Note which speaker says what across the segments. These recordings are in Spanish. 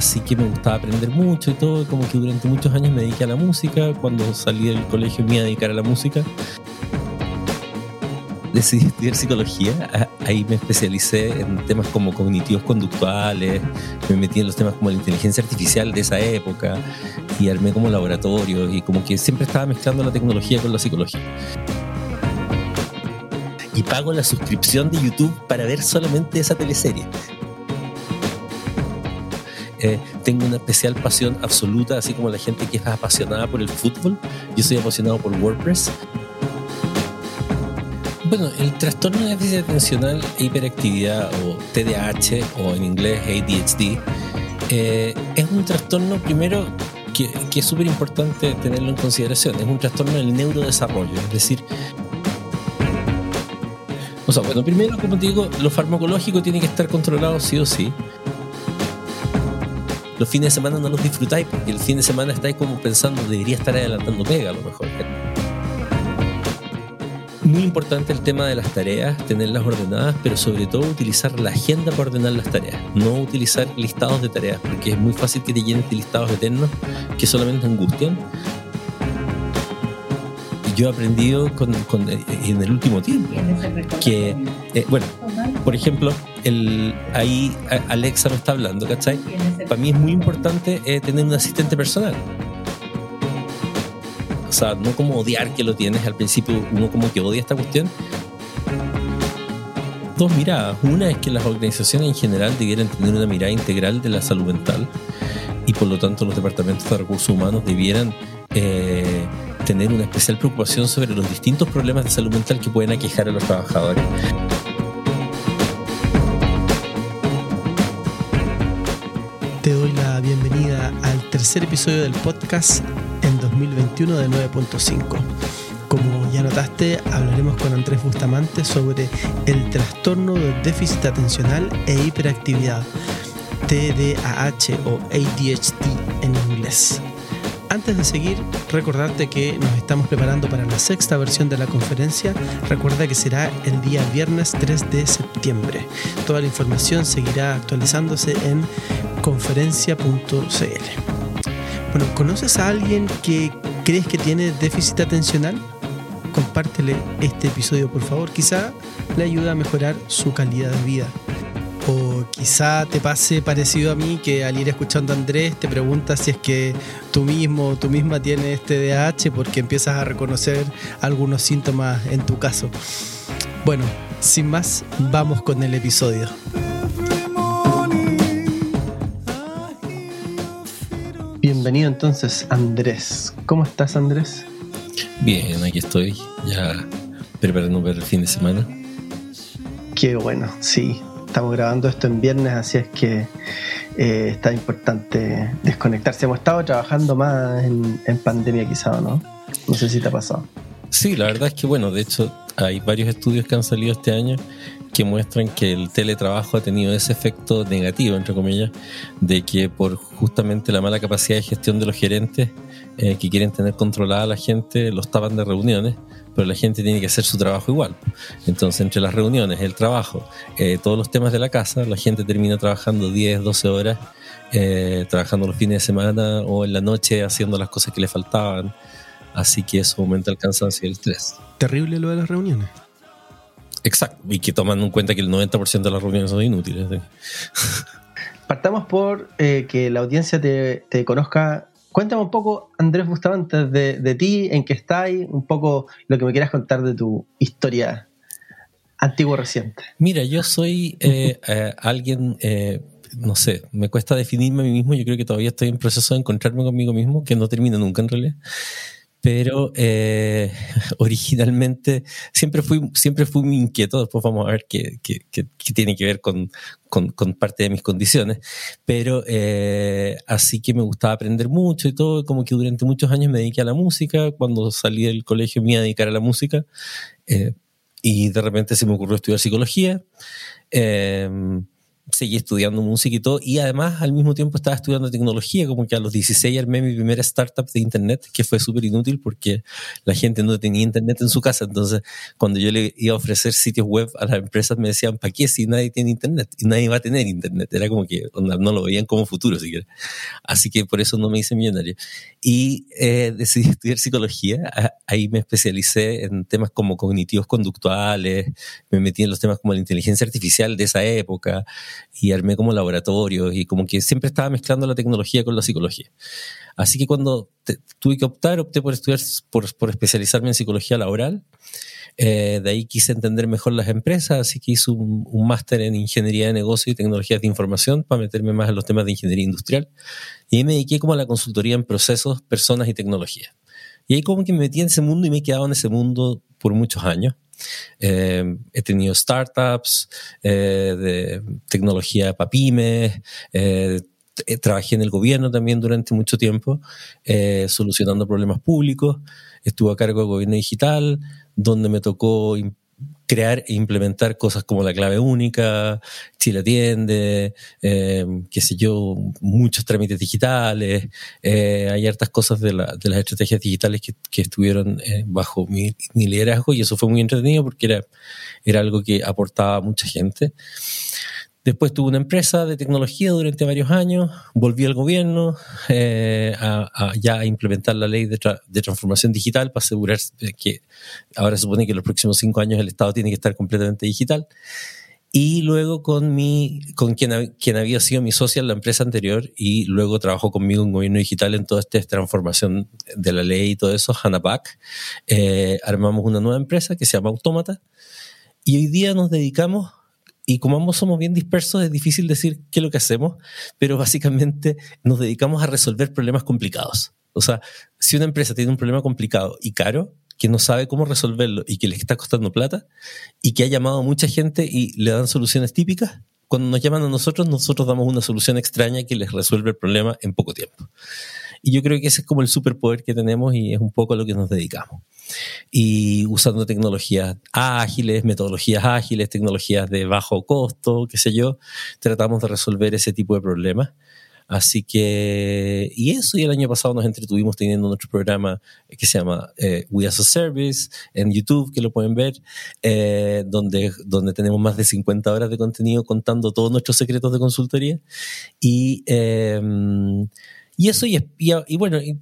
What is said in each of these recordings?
Speaker 1: así que me gustaba aprender mucho y todo, como que durante muchos años me dediqué a la música, cuando salí del colegio me iba a dedicar a la música. Decidí estudiar psicología, ahí me especialicé en temas como cognitivos conductuales, me metí en los temas como la inteligencia artificial de esa época y armé como laboratorios y como que siempre estaba mezclando la tecnología con la psicología y pago la suscripción de YouTube para ver solamente esa teleserie. Eh, tengo una especial pasión absoluta, así como la gente que es apasionada por el fútbol. Yo soy apasionado por WordPress. Bueno, el trastorno de déficit atencional e hiperactividad, o TDAH, o en inglés ADHD, eh, es un trastorno primero que, que es súper importante tenerlo en consideración. Es un trastorno del neurodesarrollo, es decir, o sea, bueno, primero, como te digo, lo farmacológico tiene que estar controlado sí o sí. Los fines de semana no los disfrutáis porque el fin de semana estáis como pensando, debería estar adelantando pega a lo mejor. Muy importante el tema de las tareas, tenerlas ordenadas, pero sobre todo utilizar la agenda para ordenar las tareas. No utilizar listados de tareas, porque es muy fácil que te llenes de listados eternos que solamente angustian yo he aprendido con, en el último tiempo. Que, eh, bueno, por ejemplo, el, ahí Alexa me está hablando, ¿cachai? Para mí es muy importante eh, tener un asistente personal. O sea, no como odiar que lo tienes al principio, uno como que odia esta cuestión. Dos miradas. Una es que las organizaciones en general debieran tener una mirada integral de la salud mental y por lo tanto los departamentos de recursos humanos debieran eh, tener una especial preocupación sobre los distintos problemas de salud mental que pueden aquejar a los trabajadores.
Speaker 2: Te doy la bienvenida al tercer episodio del podcast en 2021 de 9.5. Como ya notaste, hablaremos con Andrés Bustamante sobre el trastorno de déficit atencional e hiperactividad, TDAH o ADHD en inglés. Antes de seguir, recordarte que nos estamos preparando para la sexta versión de la conferencia. Recuerda que será el día viernes 3 de septiembre. Toda la información seguirá actualizándose en conferencia.cl. Bueno, ¿conoces a alguien que crees que tiene déficit atencional? Compártele este episodio, por favor. Quizá le ayude a mejorar su calidad de vida. Quizá te pase parecido a mí que al ir escuchando a Andrés te preguntas si es que tú mismo o tú misma tienes este DH porque empiezas a reconocer algunos síntomas en tu caso. Bueno, sin más, vamos con el episodio. Bienvenido entonces, Andrés. ¿Cómo estás, Andrés?
Speaker 1: Bien, aquí estoy, ya preparando para el fin de semana.
Speaker 2: Qué bueno, sí, Estamos grabando esto en viernes, así es que eh, está importante desconectarse. Hemos estado trabajando más en, pandemia quizá, ¿no? No sé si te ha pasado.
Speaker 1: Sí, la verdad es que bueno, de hecho hay varios estudios que han salido este año que muestran que el teletrabajo ha tenido ese efecto negativo, entre comillas, de que por justamente la mala capacidad de gestión de los gerentes eh, que quieren tener controlada a la gente, los tapan de reuniones pero la gente tiene que hacer su trabajo igual. Entonces, entre las reuniones, el trabajo, eh, todos los temas de la casa, la gente termina trabajando 10, 12 horas, eh, trabajando los fines de semana o en la noche haciendo las cosas que le faltaban. Así que eso aumenta el cansancio y el estrés.
Speaker 2: Terrible lo de las reuniones.
Speaker 1: Exacto, y que tomando en cuenta que el 90% de las reuniones son inútiles.
Speaker 2: Partamos por eh, que la audiencia te, te conozca Cuéntame un poco, Andrés Bustamante, de, de ti, en qué estás, un poco lo que me quieras contar de tu historia antigua reciente.
Speaker 1: Mira, yo soy eh, eh, alguien, eh, no sé, me cuesta definirme a mí mismo, yo creo que todavía estoy en proceso de encontrarme conmigo mismo, que no termina nunca en realidad pero eh, originalmente siempre fui, siempre fui muy inquieto, después vamos a ver qué, qué, qué, tiene que ver con, con, con, parte de mis condiciones, pero eh, así que me gustaba aprender mucho y todo, como que durante muchos años me dediqué a la música, cuando salí del colegio me iba a dedicar a la música, eh, y de repente se me ocurrió estudiar psicología. Seguí estudiando música y todo, y además al mismo tiempo estaba estudiando tecnología, como que a los 16 armé mi primera startup de internet, que fue súper inútil porque la gente no tenía internet en su casa, entonces cuando yo le iba a ofrecer sitios web a las empresas me decían, ¿para qué si nadie tiene internet? Y nadie va a tener internet, era como que no lo veían como futuro siquiera. Así que por eso no me hice millonario. Y eh, decidí estudiar psicología, ahí me especialicé en temas como cognitivos conductuales, me metí en los temas como la inteligencia artificial de esa época, y armé como laboratorios y como que siempre estaba mezclando la tecnología con la psicología. Así que cuando tuve que optar, opté por estudiar, por, por especializarme en psicología laboral. Eh, de ahí quise entender mejor las empresas, así que hice un, un máster en ingeniería de negocio y tecnologías de información para meterme más en los temas de ingeniería industrial. Y ahí me dediqué como a la consultoría en procesos, personas y tecnología. Y ahí como que me metí en ese mundo y me he quedado en ese mundo por muchos años. Eh, he tenido startups eh, de tecnología para pymes, eh, trabajé en el gobierno también durante mucho tiempo, solucionando problemas públicos. Estuve a cargo del gobierno digital, donde me tocó crear e implementar cosas como la clave única, Chile Atiende, eh, qué sé yo, muchos trámites digitales. Eh, hay hartas cosas de, las estrategias digitales que, estuvieron eh, bajo mi, liderazgo y eso fue muy entretenido porque era, era algo que aportaba a mucha gente. Después tuve una empresa de tecnología durante varios años, volví al gobierno eh, a, ya a implementar la ley de, transformación digital para asegurar que ahora se supone que en los próximos cinco años el Estado tiene que estar completamente digital. Y luego con, mi, con quien, quien había sido mi socia en la empresa anterior y luego trabajó conmigo en gobierno digital en toda esta transformación de la ley y todo eso, Hannah eh, armamos una nueva empresa que se llama Autómata y hoy día nos dedicamos y como ambos somos bien dispersos, es difícil decir qué es lo que hacemos, pero básicamente nos dedicamos a resolver problemas complicados. O sea, si una empresa tiene un problema complicado y caro, que no sabe cómo resolverlo y que le está costando plata, y que ha llamado a mucha gente y le dan soluciones típicas, cuando nos llaman a nosotros, nosotros damos una solución extraña que les resuelve el problema en poco tiempo. Y yo creo que ese es como el superpoder que tenemos y es un poco a lo que nos dedicamos. Y usando tecnologías ágiles, metodologías ágiles, tecnologías de bajo costo, qué sé yo, tratamos de resolver ese tipo de problemas. Así que, y eso, y el año pasado nos entretuvimos teniendo nuestro programa que se llama eh, We As a Service en YouTube, que lo pueden ver, eh, donde, donde tenemos más de 50 horas de contenido contando todos nuestros secretos de consultoría. Y, eh, y eso, y, y, bueno, y,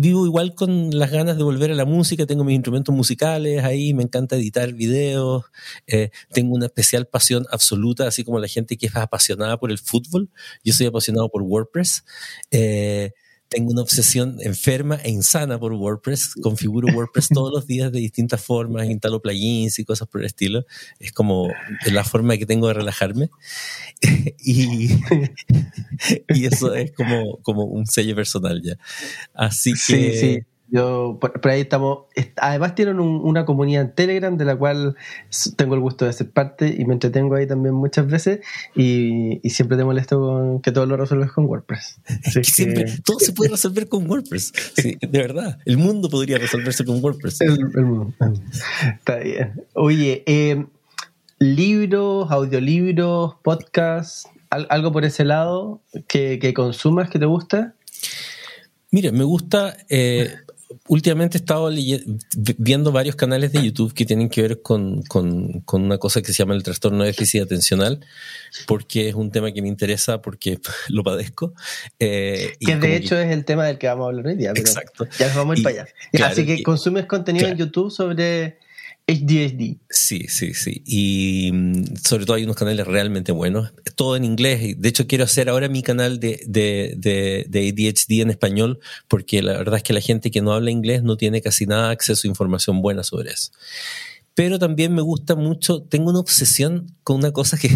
Speaker 1: vivo igual con las ganas de volver a la música, tengo mis instrumentos musicales ahí, me encanta editar videos, eh, tengo una especial pasión absoluta, así como la gente que es apasionada por el fútbol, yo soy apasionado por WordPress. Eh, tengo una obsesión enferma e insana por WordPress. Configuro WordPress todos los días de distintas formas, instalo plugins y cosas por el estilo. Es como la forma que tengo de relajarme. y, y eso es como, como un sello personal ya. Así que...
Speaker 2: Sí, sí. Yo, por, ahí estamos. Además, tienen una comunidad en Telegram de la cual tengo el gusto de ser parte y me entretengo ahí también muchas veces. Y, siempre te molesto con que todo lo resuelves con WordPress.
Speaker 1: siempre, todo se puede resolver con WordPress. de verdad. El mundo podría resolverse con WordPress.
Speaker 2: El, mundo. Está bien. Oye, eh, libros, audiolibros, podcasts, algo por ese lado que, que consumas que te gusta.
Speaker 1: Mira, me gusta, eh, últimamente he estado viendo varios canales de YouTube que tienen que ver con, con, con, una cosa que se llama el trastorno de déficit atencional, porque es un tema que me interesa, porque lo padezco.
Speaker 2: Eh, que de hecho es el tema del que vamos a hablar hoy día. Exacto. Ya nos vamos a ir para allá. Así que consumes contenido en YouTube sobre HDHD.
Speaker 1: Sí, sí, sí. Y mm, sobre todo hay unos canales realmente buenos. Todo en inglés. De hecho, quiero hacer ahora mi canal de, de, de, de ADHD en español, porque la verdad es que la gente que no habla inglés no tiene casi nada acceso a información buena sobre eso. Pero también me gusta mucho, tengo una obsesión con una cosa que,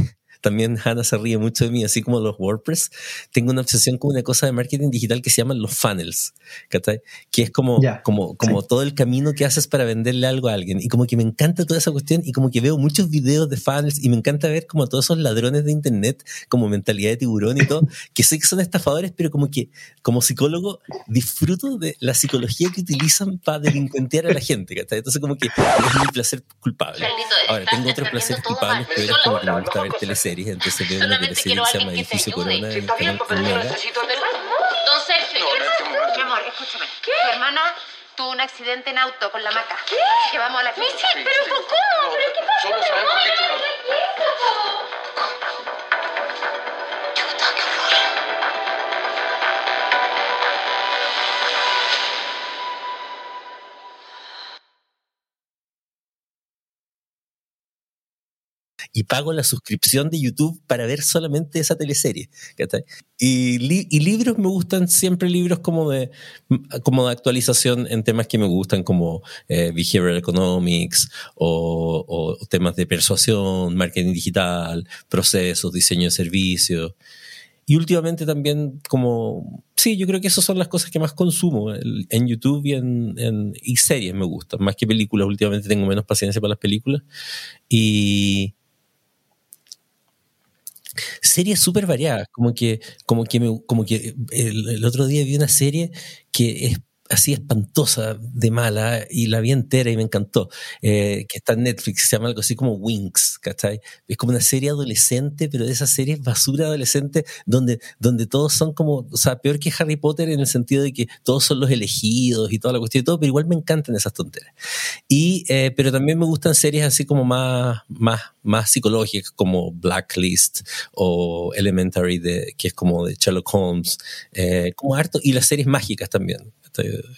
Speaker 1: también Hannah se ríe mucho de mí, así como los WordPress. Tengo una obsesión con una cosa de marketing digital que se llaman los funnels, que es como, como, como todo el camino que haces para venderle algo a alguien. Y como que me encanta toda esa cuestión y como que veo muchos videos de funnels y me encanta ver como todos esos ladrones de internet, como mentalidad de tiburón y todo, que sé que son estafadores, pero como que como psicólogo disfruto de la psicología que utilizan para delincuentear a la gente. Entonces como que es mi placer culpable. Ahora, tengo otros placeres culpables, pero es como que me gusta ver teleseries series, entonces veo una que se llama Edificio Corona en Canal
Speaker 3: Don Sergio, mi amor, escúchame. ¿Qué? Tu hermana tuvo un accidente en auto con la maca. ¿Qué? Llevamos a la clínica.
Speaker 4: Sí, pero ¿cómo? ¿Pero qué pasa? Solo sabemos que
Speaker 1: y pago la suscripción de YouTube para ver solamente esa teleserie. Y, y, libros me gustan siempre libros como de, como de actualización en temas que me gustan como eh, behavioral economics o, o, temas de persuasión, marketing digital, procesos, diseño de servicios. Y últimamente también como, sí, yo creo que esas son las cosas que más consumo en YouTube y, en, en, y series me gustan, más que películas. Últimamente tengo menos paciencia para las películas. Y, series súper variadas, como que, como que, me, como que el, el, otro día vi una serie que es así espantosa de mala y la vi entera y me encantó, eh, que está en Netflix, se llama algo así como Wings, ¿cachai? Es como una serie adolescente, pero de esas series basura adolescente donde, donde todos son como, o sea, peor que Harry Potter en el sentido de que todos son los elegidos y toda la cuestión y todo, pero igual me encantan esas tonteras. Y, eh, pero también me gustan series así como más, más, más psicológicas como Blacklist o Elementary, de, que es como de Sherlock Holmes, eh, como harto, y las series mágicas también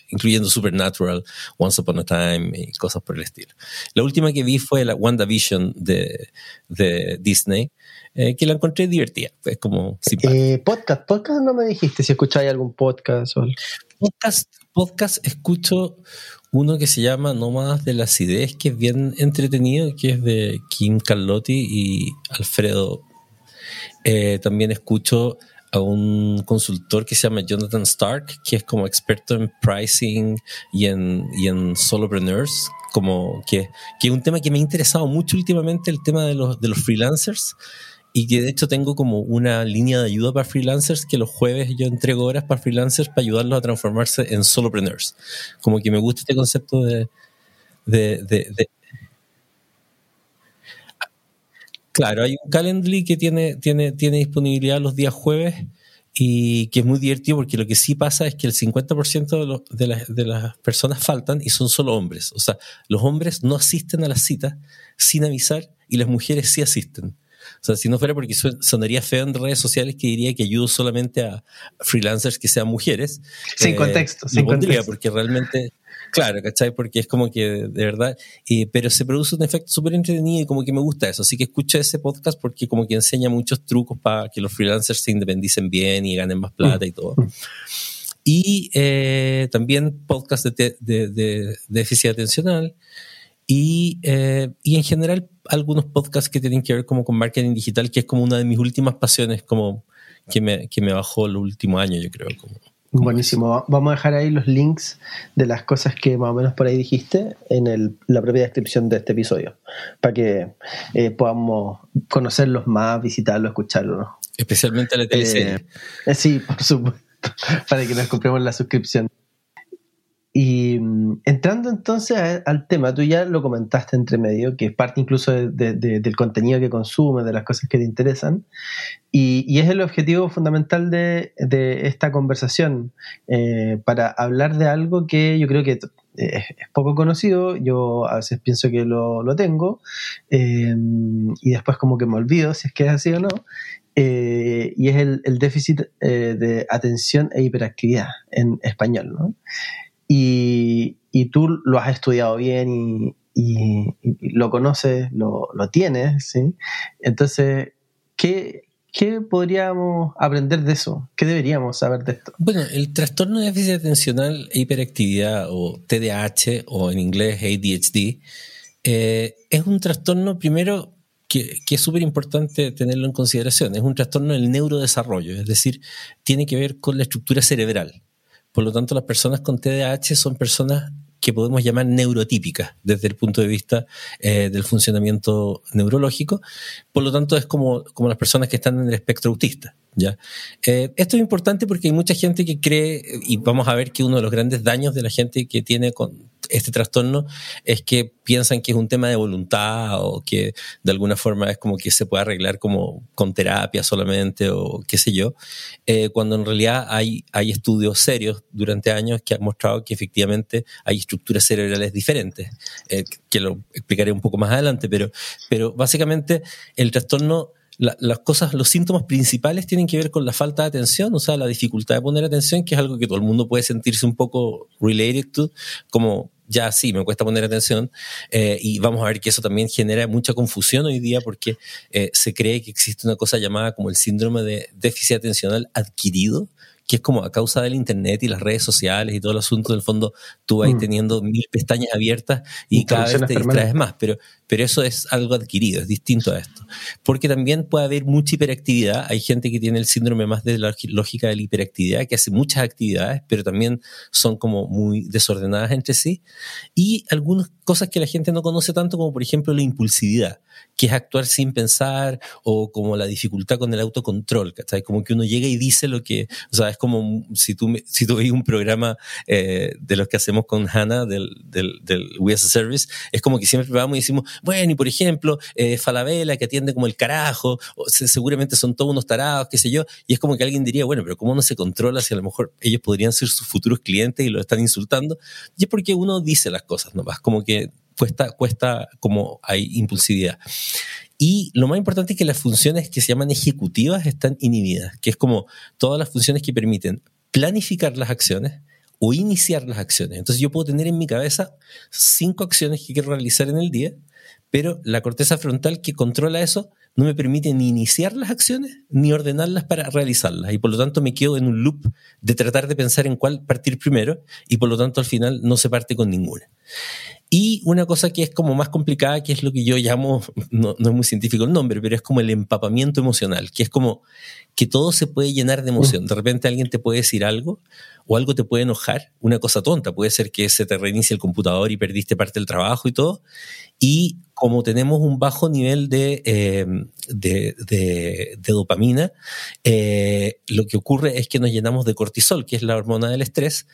Speaker 1: incluyendo Supernatural, Once Upon a Time y cosas por el estilo. La última que vi fue la WandaVision de, de Disney, eh, que la encontré divertida. Es como
Speaker 2: eh, podcast, podcast no me dijiste si escucháis algún podcast o
Speaker 1: Podcast, podcast escucho uno que se llama No más de las ideas, que es bien entretenido, que es de Kim Carlotti y Alfredo. Eh, también escucho a un consultor que se llama Jonathan Stark, que es como experto en pricing y en, y en solopreneurs, como que, que es un tema que me ha interesado mucho últimamente, el tema de los, de los freelancers, y que de hecho tengo como una línea de ayuda para freelancers que los jueves yo entrego horas para freelancers para ayudarlos a transformarse en solopreneurs. Como que me gusta este concepto de, de, de Claro, hay un Calendly que tiene, tiene, tiene disponibilidad los días jueves y que es muy divertido porque lo que sí pasa es que el 50% de, de, de, las personas faltan y son solo hombres. O sea, los hombres no asisten a las citas sin avisar y las mujeres sí asisten. O sea, si no fuera porque sonaría feo en redes sociales que diría que ayudo solamente a freelancers que sean mujeres.
Speaker 2: Sin eh, contexto, sin
Speaker 1: contexto. Porque realmente Claro, ¿cachai? Porque es como que, de verdad, pero se produce un efecto súper entretenido y como que me gusta eso. Así que escucho ese podcast porque como que enseña muchos trucos para que los freelancers se independicen bien y ganen más plata y todo. Y eh, también podcast de, de, de, déficit atencional y, eh, y en general algunos podcasts que tienen que ver como con marketing digital, que es como una de mis últimas pasiones, como que me, que me bajó el último año, yo creo. Como.
Speaker 2: Buenísimo. Vamos a dejar ahí los links de las cosas que más o menos por ahí dijiste en el, la propia descripción de este episodio, para que eh, podamos conocerlos más, visitarlos, escucharlos.
Speaker 1: Especialmente la teleserie.
Speaker 2: Eh, sí, por supuesto, para que nos compremos la suscripción. Y mm, entrando entonces al tema, tú ya lo comentaste entre medio, que es parte incluso de, de, del contenido que consumes, de las cosas que te interesan, y, es el objetivo fundamental de, esta conversación, eh, para hablar de algo que yo creo que es, poco conocido, yo a veces pienso que lo, tengo, eh, y después como que me olvido si es que es así o no, eh, y es el déficit de atención e hiperactividad en español, ¿no? Y, y tú lo has estudiado bien y, lo conoces, lo, tienes, ¿sí? Entonces, ¿qué, ¿qué podríamos aprender de eso? ¿Qué deberíamos saber de esto?
Speaker 1: Bueno, el trastorno de déficit atencional e hiperactividad o TDAH o en inglés ADHD eh, es un trastorno primero que, que, es súper importante tenerlo en consideración. Es un trastorno del neurodesarrollo, es decir, tiene que ver con la estructura cerebral. Por lo tanto, las personas con TDAH son personas que podemos llamar neurotípicas desde el punto de vista eh, del funcionamiento neurológico. Por lo tanto, es como, como las personas que están en el espectro autista. ¿Ya? Eh, esto es importante porque hay mucha gente que cree, y vamos a ver que uno de los grandes daños de la gente que tiene con este trastorno es que piensan que es un tema de voluntad o que de alguna forma es como que se puede arreglar como con terapia solamente o qué sé yo, eh, cuando en realidad hay, hay estudios serios durante años que han mostrado que efectivamente hay estructuras cerebrales diferentes, eh, que lo explicaré un poco más adelante, pero, pero básicamente el trastorno las cosas, los síntomas principales tienen que ver con la falta de atención, o sea, la dificultad de poner atención, que es algo que todo el mundo puede sentirse un poco related to, como ya sí, me cuesta poner atención, eh, y vamos a ver que eso también genera mucha confusión hoy día porque eh, se cree que existe una cosa llamada como el síndrome de déficit atencional adquirido, que es como a causa del Internet y las redes sociales y todo el asunto, del fondo, tú vas mm. teniendo mil pestañas abiertas y cada vez te distraes más, pero, pero eso es algo adquirido, es distinto a esto. Porque también puede haber mucha hiperactividad, hay gente que tiene el síndrome más de la lógica de la hiperactividad, que hace muchas actividades, pero también son como muy desordenadas entre sí, y algunas cosas que la gente no conoce tanto como por ejemplo la impulsividad que es actuar sin pensar o como la dificultad con el autocontrol, ¿cachai? Como que uno llega y dice lo que, o sea, como si tú, si tú veis un programa eh, de los que hacemos con Hannah del, del, del, We as a Service, es como que siempre vamos y decimos, bueno, y por ejemplo, eh, Falabella que atiende como el carajo, seguramente son todos unos tarados, qué sé yo, y es como que alguien diría, bueno, pero ¿cómo no se controla si a lo mejor ellos podrían ser sus futuros clientes y lo están insultando? Y es porque uno dice las cosas nomás, como que cuesta, cuesta como hay impulsividad. Y lo más importante es que las funciones que se llaman ejecutivas están inhibidas, que es como todas las funciones que permiten planificar las acciones o iniciar las acciones. Entonces yo puedo tener en mi cabeza cinco acciones que quiero realizar en el día, pero la corteza frontal que controla eso no me permite ni iniciar las acciones ni ordenarlas para realizarlas. Y por lo tanto me quedo en un loop de tratar de pensar en cuál partir primero y por lo tanto al final no se parte con ninguna. Y una cosa que es como más complicada, que es lo que yo llamo, no, es muy científico el nombre, pero es como el empapamiento emocional, que es como que todo se puede llenar de emoción. De repente alguien te puede decir algo o algo te puede enojar, una cosa tonta, puede ser que se te reinicie el computador y perdiste parte del trabajo y todo, y como tenemos un bajo nivel de, eh, de, dopamina, eh, lo que ocurre es que nos llenamos de cortisol, que es la hormona del estrés,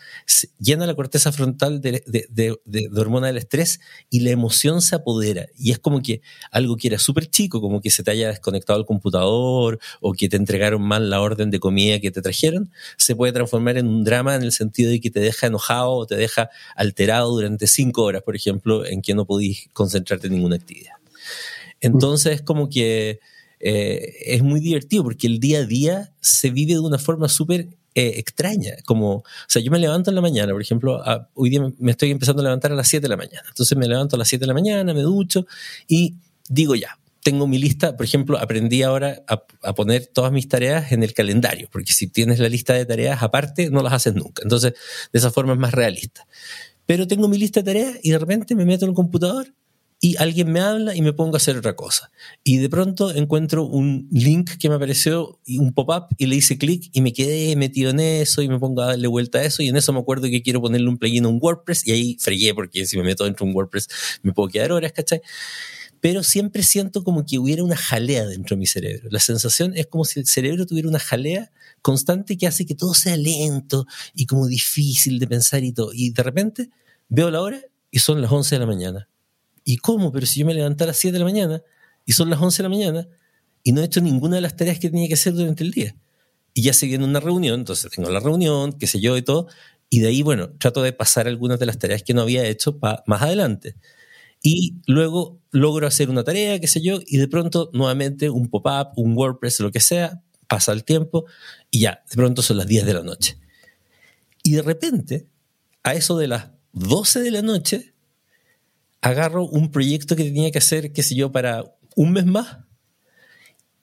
Speaker 1: llena la corteza frontal de, de, hormona del estrés y la emoción se apodera. Y es como que algo que era súper chico, como que se te haya desconectado el computador o que te entregaron mal la orden de comida que te trajeron, se puede transformar en un drama en el sentido de que te deja enojado o te deja alterado durante cinco horas, por ejemplo, en que no podís concentrarte en ninguna actividad. Entonces, como que eh, es muy divertido porque el día a día se vive de una forma súper eh, extraña. Como, o sea, yo me levanto en la mañana, por ejemplo, hoy día me estoy empezando a levantar a las 7 de la mañana. Entonces me levanto a las 7 de la mañana, me ducho y digo ya, tengo mi lista, por ejemplo, aprendí ahora a, a, poner todas mis tareas en el calendario, porque si tienes la lista de tareas aparte, no las haces nunca. Entonces, de esa forma es más realista. Pero tengo mi lista de tareas y de repente me meto en el computador y alguien me habla y me pongo a hacer otra cosa. Y de pronto encuentro un link que me apareció, un pop-up, y le hice clic y me quedé metido en eso y me pongo a darle vuelta a eso. Y en eso me acuerdo que quiero ponerle un plugin a un WordPress y ahí fregué porque si me meto dentro de un WordPress me puedo quedar horas, ¿cachai? Pero siempre siento como que hubiera una jalea dentro de mi cerebro. La sensación es como si el cerebro tuviera una jalea constante que hace que todo sea lento y como difícil de pensar y todo. Y de repente veo la hora y son las 11 de la mañana ¿Y cómo? Pero si yo me levanté a las 7 de la mañana y son las 11 de la mañana y no he hecho ninguna de las tareas que tenía que hacer durante el día. Y ya se viene una reunión, entonces tengo la reunión, qué sé yo y todo, y de ahí, bueno, trato de pasar algunas de las tareas que no había hecho más adelante. Y luego logro hacer una tarea, qué sé yo, y de pronto nuevamente un pop-up, un WordPress, lo que sea, pasa el tiempo y ya, de pronto son las 10 de la noche. Y de repente, a eso de las 12 de la noche, agarro un proyecto que tenía que hacer, qué sé yo, para un mes más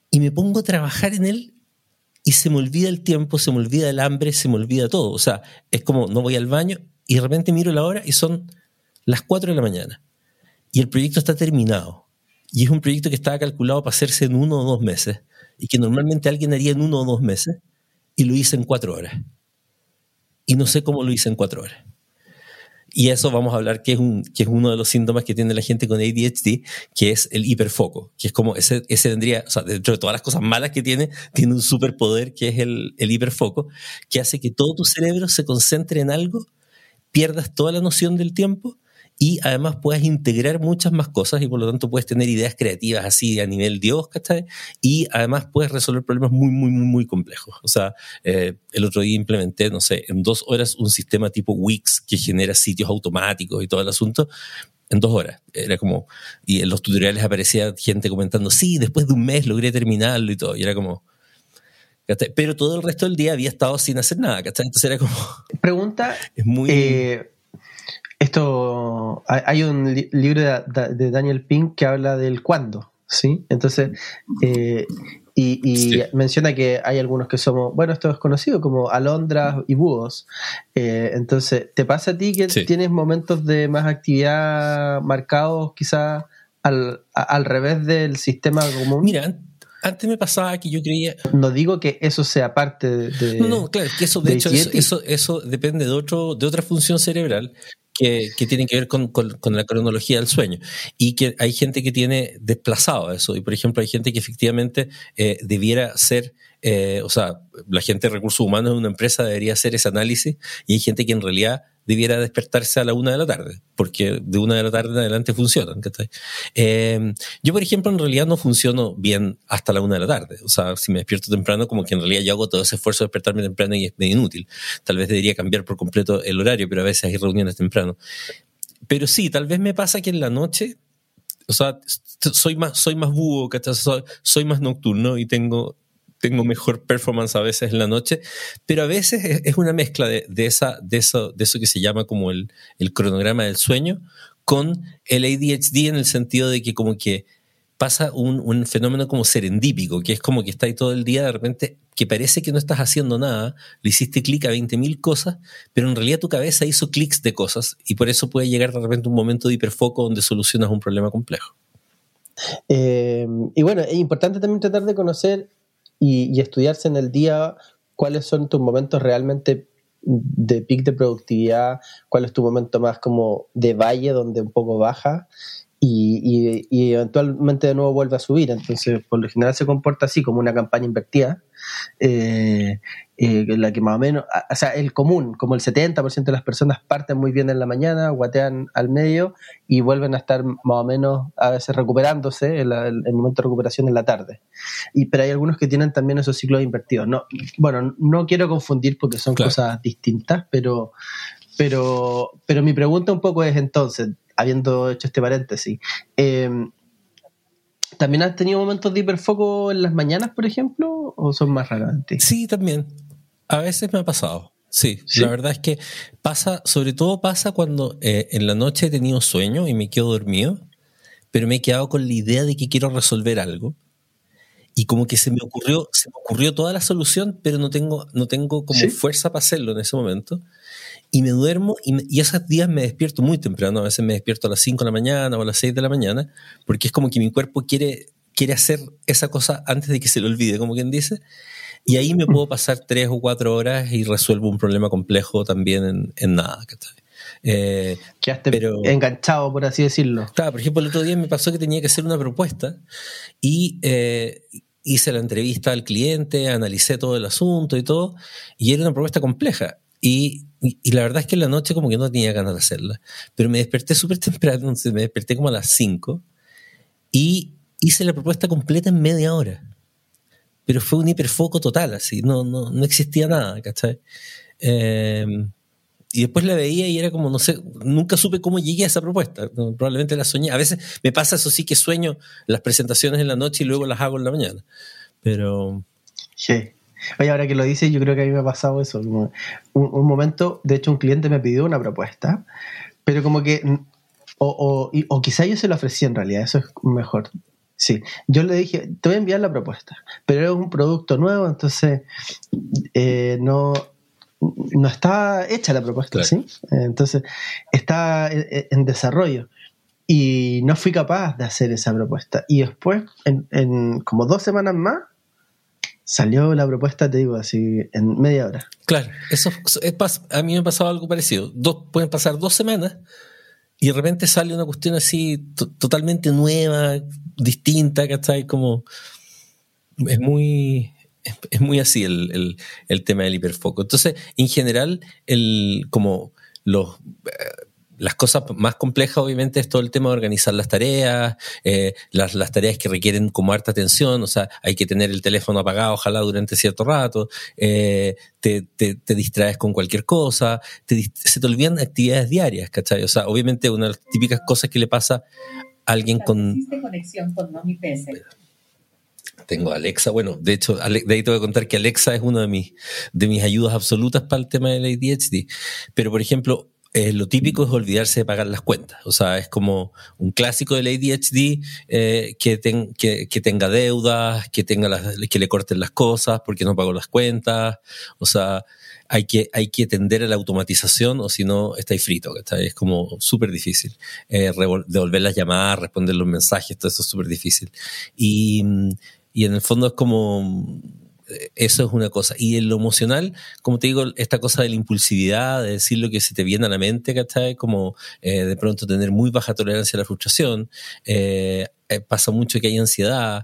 Speaker 1: y me pongo a trabajar en él y se me olvida el tiempo, se me olvida el hambre, se me olvida todo. O sea, es como no voy al baño y de repente miro la hora y son las 4 de la mañana y el proyecto está terminado. Y es un proyecto que estaba calculado para hacerse en uno o dos meses y que normalmente alguien haría en uno o dos meses y lo hice en cuatro horas. Y no sé cómo lo hice en cuatro horas. Y eso vamos a hablar que es, un, que es uno de los síntomas que tiene la gente con ADHD, que es el hiperfoco, que es como ese, ese vendría, o sea, dentro de todas las cosas malas que tiene, tiene un superpoder que es el, el hiperfoco, que hace que todo tu cerebro se concentre en algo, pierdas toda la noción del tiempo y además puedes integrar muchas más cosas y por lo tanto puedes tener ideas creativas así a nivel Dios, ¿cachai? Y además puedes resolver problemas muy, muy, muy, muy complejos. O sea, eh, el otro día implementé, no sé, en dos horas un sistema tipo Wix que genera sitios automáticos y todo el asunto. En dos horas. Era como, y en los tutoriales aparecía gente comentando, sí, después de un mes logré terminarlo y todo. Y era como, ¿cachai? Pero todo el resto del día había estado sin hacer nada, ¿cachai? Entonces era como...
Speaker 2: Pregunta,
Speaker 1: Es muy...
Speaker 2: eh, esto, hay- un li- libro de, de Daniel Pink que habla del cuándo, ¿sí? Entonces, eh, y, y
Speaker 1: Sí.
Speaker 2: menciona que hay algunos que somos, bueno, esto es conocido como alondras y búhos. Eh, entonces, ¿te pasa a ti que
Speaker 1: Sí.
Speaker 2: tienes momentos de más actividad marcados quizás al, al revés del sistema común?
Speaker 1: Mira, an- antes me pasaba que yo creía,
Speaker 2: no digo que eso sea parte de...
Speaker 1: No, no, claro, es que eso, de
Speaker 2: de
Speaker 1: hecho, eso, eso, eso depende de, otro, de otra función cerebral que, que tiene que ver con, con- con la cronología del sueño. Y que hay gente que tiene desplazado eso. Y, por ejemplo, hay gente que efectivamente eh, debiera ser, eh, o sea, la gente de recursos humanos de una empresa debería hacer ese análisis y hay gente que en realidad debiera despertarse a la una de la tarde, porque de una de la tarde en adelante funcionan. Eh, yo, por ejemplo, en realidad no funciono bien hasta la una de la tarde. O sea, si me despierto temprano, como que en realidad yo hago todo ese esfuerzo de despertarme temprano y es medio inútil. Tal vez debería cambiar por completo el horario, pero a veces hay reuniones temprano. Pero sí, tal vez me pasa que en la noche, o sea, soy más, soy más búho. Soy, soy más nocturno y tengo, tengo mejor performance a veces en la noche, pero a veces es, una mezcla de, de esa, de, eso, de eso que se llama como el, el cronograma del sueño con el ADHD en el sentido de que como que pasa un, un fenómeno como serendípico, que es como que está ahí todo el día de repente, que parece que no estás haciendo nada, le hiciste clic a 20.000 cosas, pero en realidad tu cabeza hizo clics de cosas y por eso puede llegar de repente un momento de hiperfoco donde solucionas un problema complejo.
Speaker 2: Eh, y bueno, es importante también tratar de conocer y, y estudiarse en el día cuáles son tus momentos realmente de pic de productividad, cuál es tu momento más como de valle, donde un poco baja y, y- y eventualmente de nuevo vuelve a subir. Entonces, por lo general se comporta así, como una campaña invertida, eh, eh, en la que más o menos, o sea, el común, como el 70% de las personas parten muy bien en la mañana, guatean al medio y vuelven a estar más o menos a veces recuperándose, el, el- el momento de recuperación en la tarde. Y, pero hay algunos que tienen también esos ciclos invertidos. No, bueno, no quiero confundir porque son
Speaker 1: Claro.
Speaker 2: cosas distintas, pero, pero, pero mi pregunta un poco es entonces, habiendo hecho este paréntesis, eh, ¿también has tenido momentos de hiperfoco en las mañanas, por ejemplo, o son más ti?
Speaker 1: Sí, también. A veces me ha pasado. Sí,
Speaker 2: ¿Sí?
Speaker 1: la verdad es que pasa, sobre todo pasa cuando eh, en la noche he tenido sueño y me quedo dormido, pero me he quedado con la idea de que quiero resolver algo. Y como que se me ocurrió, se me ocurrió toda la solución, pero no tengo, no tengo como
Speaker 2: ¿Sí?
Speaker 1: fuerza para hacerlo en ese momento. Y me duermo y, y esos días me despierto muy temprano. A veces me despierto a las 5 de la mañana o a las 6 de la mañana, porque es como que mi cuerpo quiere, quiere hacer esa cosa antes de que se le olvide, como quien dice. Y ahí me puedo pasar tres o cuatro horas y resuelvo un problema complejo también en, en nada. Eh,
Speaker 2: Quedaste
Speaker 1: Pero-
Speaker 2: enganchado, por así decirlo.
Speaker 1: Claro, por ejemplo, el otro día me pasó que tenía que hacer una propuesta y eh, hice la entrevista al cliente, analicé todo el asunto y todo, y era una propuesta compleja. Y, y- la verdad es que en la noche como que no tenía ganas de hacerla. Pero me desperté súper temprano, entonces me desperté como a las 5 y hice la propuesta completa en media hora. Pero fue un hiperfoco total, así, no, no, no existía nada, ¿cachai? Eh, y después la veía y era como, no sé, nunca supe cómo llegué a esa propuesta. Probablemente la soñé. A veces me pasa eso sí que sueño las presentaciones en la noche y luego las hago en la mañana. Pero
Speaker 2: Sí. Oye, ahora que lo dices, yo creo que a mí me ha pasado eso. como un, un momento, de hecho, un cliente me pidió una propuesta, pero como que. O, o, o quizá yo se la ofrecí en realidad, eso es mejor. Sí, yo le dije, te voy a enviar la propuesta, pero es un producto nuevo, entonces eh, no, no está hecha la propuesta,
Speaker 1: Claro.
Speaker 2: ¿sí? Entonces está en, en desarrollo y no fui capaz de hacer esa propuesta. Y después, en, en como dos semanas más, Salió la propuesta, te digo, así en media hora.
Speaker 1: Claro, eso es, a mí me ha pasado algo parecido. Dos, pueden pasar dos semanas y de repente sale una cuestión así totalmente nueva, distinta, ¿cachai? Como es muy, es, muy así el, el, tema del hiperfoco. Entonces, en general, el, como los las cosas más complejas, obviamente, es todo el tema de organizar las tareas, eh, las, las, tareas que requieren como harta atención, o sea, hay que tener el teléfono apagado, ojalá durante cierto rato, eh, te, te, te, distraes con cualquier cosa, te, se te olvidan actividades diarias, ¿cachai? O sea, obviamente una de las típicas cosas que le pasa a alguien con... conexión con mi PC. Tengo Alexa, bueno, de hecho, de ahí te voy a contar que Alexa es una de mis, de mis ayudas absolutas para el tema del ADHD. Pero, por ejemplo, eh, lo típico es olvidarse de pagar las cuentas. O sea, es como un clásico del ADHD eh, que, que, tenga deudas, que, tenga las, que le corten las cosas porque no pagó las cuentas. O sea, hay que, hay que tender a la automatización o si no, estáis frito. Es como súper difícil. Eh, devolver las llamadas, responder los mensajes, todo eso es súper difícil. Y, y en el fondo es como eso es una cosa. Y en lo emocional, como te digo, esta cosa de la impulsividad, de decir lo que se te viene a la mente, ¿cachai? Como eh, de pronto tener muy baja tolerancia a la frustración. Eh, eh, pasa mucho que hay ansiedad,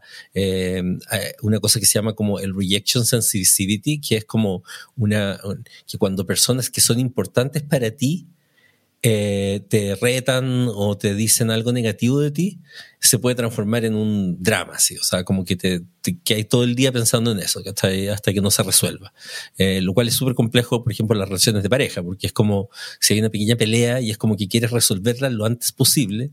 Speaker 1: una cosa que se llama como el rejection sensitivity, que es como una, que cuando personas que son importantes para ti eh, te retan o te dicen algo negativo de ti, se puede transformar en un drama, ¿sí? O sea, como que, te, que hay todo el día pensando en eso, hasta, hasta que no se resuelva. Eh, lo cual es súper complejo, por ejemplo, las relaciones de pareja, porque es como si hay una pequeña pelea y es como que quieres resolverla lo antes posible,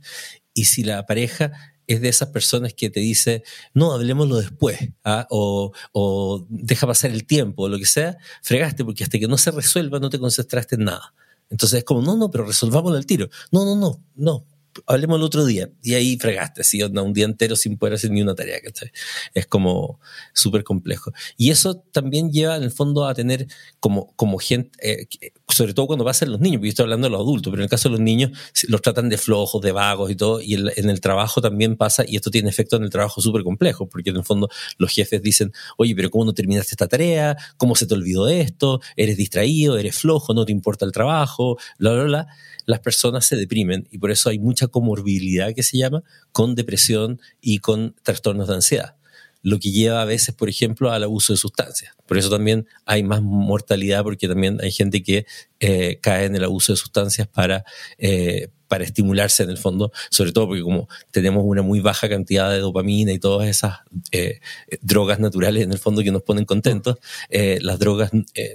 Speaker 1: y si la pareja es de esas personas que te dice, no, hablemoslo después, ¿ah? o, o deja pasar el tiempo, o lo que sea, fregaste, porque hasta que no se resuelva no te concentraste en nada. Entonces es como, no, no, pero resolvámoslo al tiro. No, no, no, no, hablemos el otro día. Y ahí fregaste, así, un día entero sin poder hacer ni una tarea, ¿cachai? Es como súper complejo. Y eso también lleva, en el fondo, a tener como, como gente, eh, sobre todo cuando pasa en los niños, porque yo estoy hablando de los adultos, pero en el caso de los niños, los tratan de flojos, de vagos y todo, y en el trabajo también pasa, y esto tiene efecto en el trabajo súper complejo, porque en el fondo los jefes dicen, oye, pero ¿cómo no terminaste esta tarea? ¿Cómo se te olvidó esto? ¿Eres distraído? ¿Eres flojo? ¿No te importa el trabajo? Bla, bla, bla. Las personas se deprimen y por eso hay mucha comorbilidad que se llama con depresión y con trastornos de ansiedad lo que lleva a veces, por ejemplo, al abuso de sustancias. Por eso también hay más mortalidad, porque también hay gente que eh, cae en el abuso de sustancias para, eh, para estimularse en el fondo, sobre todo porque como tenemos una muy baja cantidad de dopamina y todas esas eh, drogas naturales en el fondo que nos ponen contentos, las drogas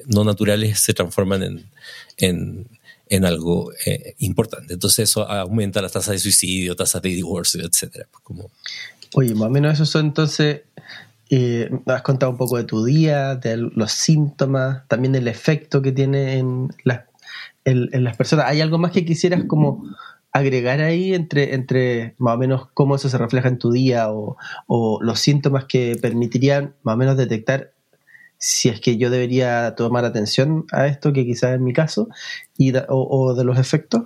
Speaker 1: no naturales se transforman en en algo importante. Entonces eso aumenta las tasas de suicidio, tasas de divorcio, etcétera. Pues como...
Speaker 2: Oye, más o menos eso son entonces, eh, has contado un poco de tu día, de los síntomas, también del efecto que tiene en las, en, las personas. ¿Hay algo más que quisieras como agregar ahí entre, entre más o menos cómo eso se refleja en tu día o, o los síntomas que permitirían más o menos detectar si es que yo debería tomar atención a esto, que quizás es mi caso, y o, de los efectos?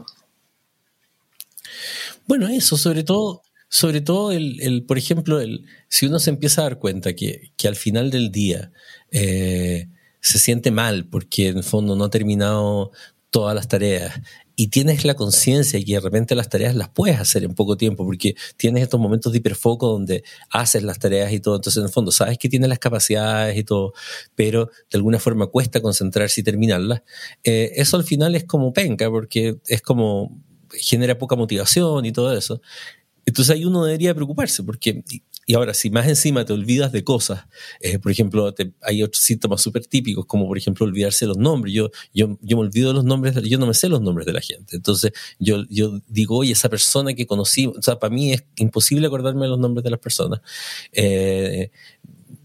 Speaker 1: Bueno, eso, sobre todo, sobre todo el, por ejemplo, el, si uno se empieza a dar cuenta que, que al final del día eh, se siente mal porque en el fondo no ha terminado todas las tareas y tienes la conciencia y que de repente las tareas las puedes hacer en poco tiempo, porque tienes estos momentos de hiperfoco donde haces las tareas y todo, entonces en el fondo sabes que tienes las capacidades y todo, pero de alguna forma cuesta concentrarse y terminarlas, eh, eso al final es como penca, porque es como genera poca motivación y todo eso. Entonces ahí uno debería preocuparse, porque y ahora, si más encima te olvidas de cosas, eh, por ejemplo, hay otros síntomas súper típicos, como por ejemplo olvidarse los nombres. Yo, yo, yo me olvido de los nombres, yo no me sé los nombres de la gente. Entonces, yo, yo digo, oye, esa persona que conocí, o sea, para mí es imposible acordarme de los nombres de las personas. Eh,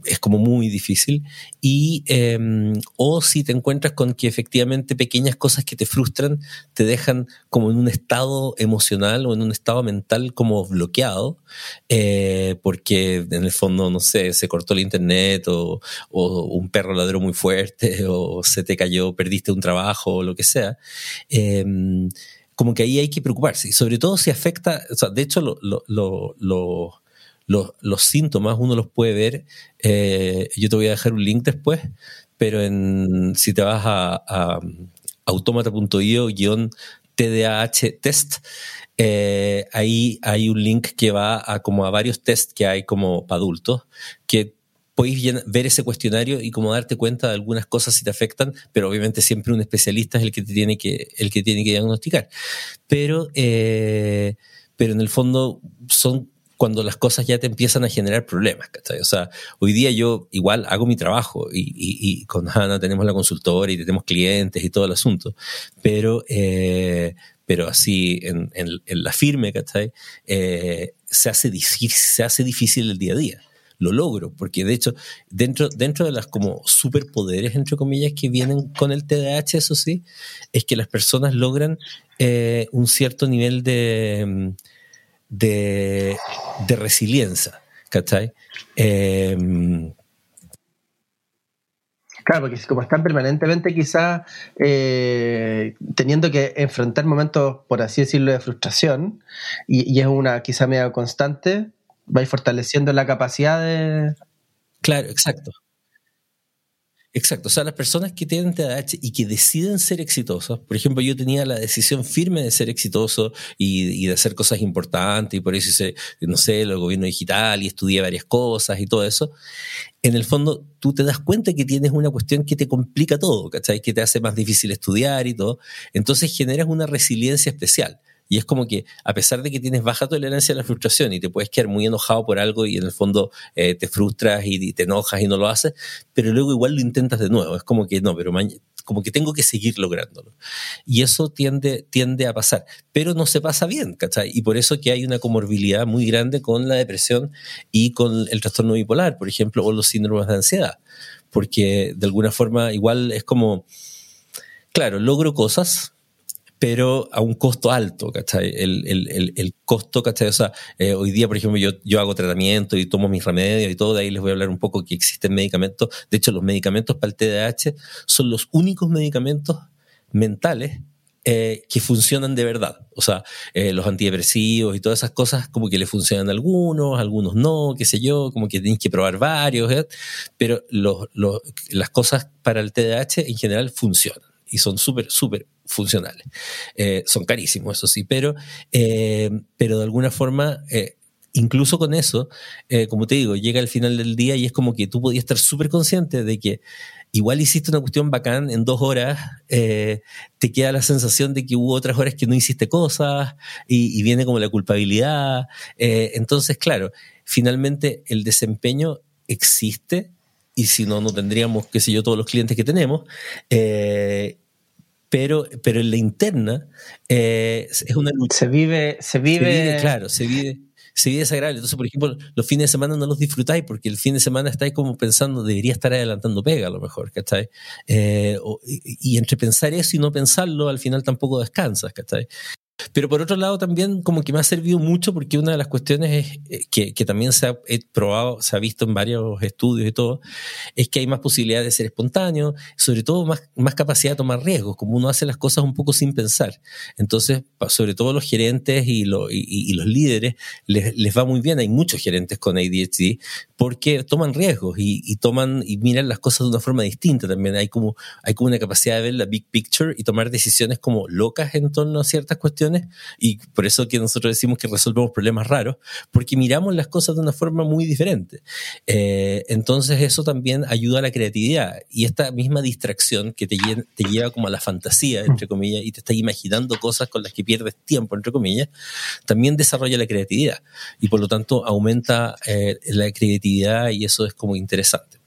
Speaker 1: es como muy difícil. Y, em, o si te encuentras con que efectivamente pequeñas cosas que te frustran te dejan como en un estado emocional o en un estado mental como bloqueado, eh, porque en el fondo, no sé, se cortó el internet o, un perro ladró muy fuerte o se te cayó, perdiste un trabajo o lo que sea. Em, como que ahí hay que preocuparse, y sobre todo si afecta, o sea, de hecho lo, lo los, los síntomas uno los puede ver, eh, yo te voy a dejar un link después, pero en, si te vas a, a automata.io-tdah test, eh, ahí hay un link que va a como a varios tests que hay como para adultos, que podéis ver ese cuestionario y como darte cuenta de algunas cosas si te afectan, pero obviamente siempre un especialista es el que te tiene que, el que, tiene que diagnosticar. Pero, eh, pero en el fondo son cuando las cosas ya te empiezan a generar problemas. ¿cachai? O sea, hoy día yo igual hago mi trabajo y, y, con Hanna tenemos la consultora y tenemos clientes y todo el asunto, pero, eh, pero así en, en, la firme, ¿cachai? Eh, se, hace difícil, se hace difícil el día a día lo logro, porque de hecho, dentro, dentro de las como superpoderes, entre comillas, que vienen con el TDAH, eso sí, es que las personas logran eh, un cierto nivel de, de, de resiliencia, ¿cachai? Em,
Speaker 2: Claro, porque como están permanentemente quizás eh, teniendo que enfrentar momentos, por así decirlo, de frustración, y, y es una quizá media constante, vais fortaleciendo la capacidad de...
Speaker 1: Claro, exacto. Exacto, o sea, las personas que tienen TDAH y que deciden ser exitosas, por ejemplo, yo tenía la decisión firme de ser exitoso y, de hacer cosas importantes y por eso hice, no sé, el gobierno digital y estudié varias cosas y todo eso, en el fondo tú te das cuenta que tienes una cuestión que te complica todo, ¿cachai? Que te hace más difícil estudiar y todo, entonces generas una resiliencia especial. Y es como que, a pesar de que tienes baja tolerancia a la frustración y te puedes quedar muy enojado por algo y en el fondo eh, te frustras y, te enojas y no lo haces, pero luego igual lo intentas de nuevo. Es como que no, pero como que tengo que seguir lográndolo. Y eso tiende, tiende a pasar, pero no se pasa bien, ¿cachai? Y por eso que hay una comorbilidad muy grande con la depresión y con el trastorno bipolar, por ejemplo, o los síndromes de ansiedad, porque de alguna forma igual es como, claro, logro cosas, pero a un costo alto, ¿cachai? El, el, el, costo, ¿cachai? O sea, eh, hoy día, por ejemplo, yo, yo hago tratamiento y tomo mis remedios y todo, de ahí les voy a hablar un poco que existen medicamentos. De hecho, los medicamentos para el TDAH son los únicos medicamentos mentales eh, que funcionan de verdad. O sea, eh, los antidepresivos y todas esas cosas como que le funcionan a algunos, algunos no, qué sé yo, como que tienes que probar varios, ¿eh? pero los, los, las cosas para el TDAH en general funcionan y son súper, súper funcionales. Eh, son carísimos, eso sí, pero, eh, pero de alguna forma, eh, incluso con eso, como te digo, llega al final del día y es como que tú podías estar súper consciente de que igual hiciste una cuestión bacán en dos horas, te queda la sensación de que hubo otras horas que no hiciste cosas y viene como la culpabilidad. entonces, claro, finalmente el desempeño existe y si no, no tendríamos, qué sé yo, todos los clientes que tenemos. Eh, pero, pero en la interna eh, es una lucha.
Speaker 2: Se vive, se vive.
Speaker 1: claro, se vive, se vive desagradable. Entonces, por ejemplo, los fines de semana no los disfrutáis porque el fin de semana estáis como pensando, debería estar adelantando pega a lo mejor, ¿cachai? Eh, y, y, entre pensar eso y no pensarlo, al final tampoco descansas, ¿cachai? Pero por otro lado también como que me ha servido mucho porque una de las cuestiones es, eh, que, que, también se ha probado, se ha visto en varios estudios y todo, es que hay más posibilidad de ser espontáneo, sobre todo más, más capacidad de tomar riesgos, como uno hace las cosas un poco sin pensar. Entonces, sobre todo los gerentes y, lo, y, y los líderes les, les, va muy bien, hay muchos gerentes con ADHD, porque toman riesgos y, y, toman y miran las cosas de una forma distinta también. Hay como, hay como una capacidad de ver la big picture y tomar decisiones como locas en torno a ciertas cuestiones y por eso que nosotros decimos que resolvemos problemas raros, porque miramos las cosas de una forma muy diferente. Eh, entonces eso también ayuda a la creatividad y esta misma distracción que te, te lleva como a la fantasía, entre comillas, y te estás imaginando cosas con las que pierdes tiempo, entre comillas, también desarrolla la creatividad y por lo tanto aumenta eh, la creatividad y eso es como interesante.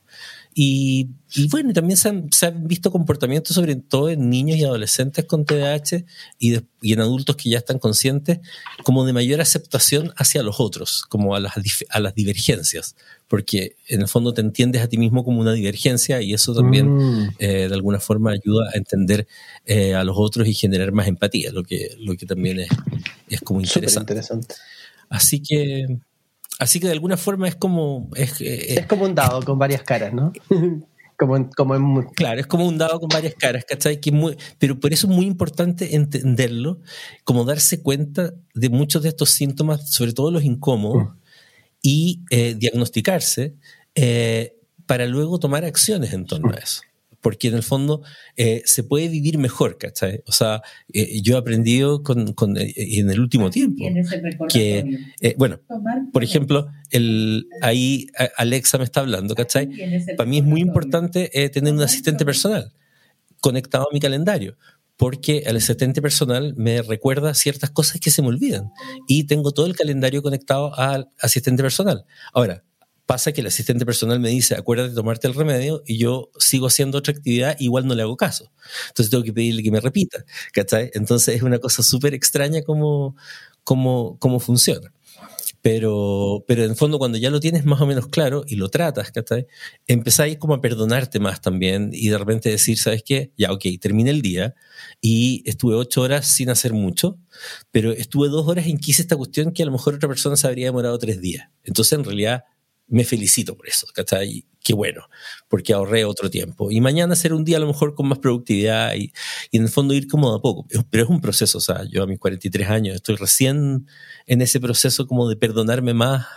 Speaker 1: Y, y bueno, también se han, se han, visto comportamientos, sobre todo en niños y adolescentes con TDAH y, de, y, en adultos que ya están conscientes, como de mayor aceptación hacia los otros, como a las, a las divergencias, porque en el fondo te entiendes a ti mismo como una divergencia y eso también mm. eh, de alguna forma ayuda a entender eh, a los otros y generar más empatía, lo que, lo que también es, es como interesante.
Speaker 2: interesante.
Speaker 1: Así que Así que de alguna forma es como... Es,
Speaker 2: eh, es como un dado con varias caras, ¿no? como, como en...
Speaker 1: Claro, es como un dado con varias caras, ¿cachai? Que muy, pero por eso es muy importante entenderlo, como darse cuenta de muchos de estos síntomas, sobre todo los incómodos, y eh, diagnosticarse eh, para luego tomar acciones en torno a eso. Porque en el fondo eh, se puede vivir mejor, ¿cachai? O sea, yo he aprendido con, con, en el último tiempo que, bueno, por ejemplo, el, ahí Alexa me está hablando, ¿cachai? Para mí es muy importante tener un asistente personal conectado a mi calendario porque el asistente personal me recuerda ciertas cosas que se me olvidan y tengo todo el calendario conectado al asistente personal. Ahora, pasa que el asistente personal me dice, acuérdate de tomarte el remedio y yo sigo haciendo otra actividad, igual no le hago caso. Entonces tengo que pedirle que me repita, ¿cachai? Entonces es una cosa súper extraña cómo, cómo, cómo funciona. Pero, pero en el fondo, cuando ya lo tienes más o menos claro y lo tratas, ¿cachai? Empezáis como a perdonarte más también y de repente decir, ¿sabes qué? Ya, ok, terminé el día y estuve ocho horas sin hacer mucho, pero estuve dos horas en que hice esta cuestión que a lo mejor otra persona se habría demorado tres días. Entonces, en realidad, me felicito por eso, ¿cachai? Qué bueno, porque ahorré otro tiempo. Y mañana será un día a lo mejor con más productividad y, y, en el fondo ir como a poco. Pero es un proceso, o sea, yo a mis 43 años estoy recién en ese proceso como de perdonarme más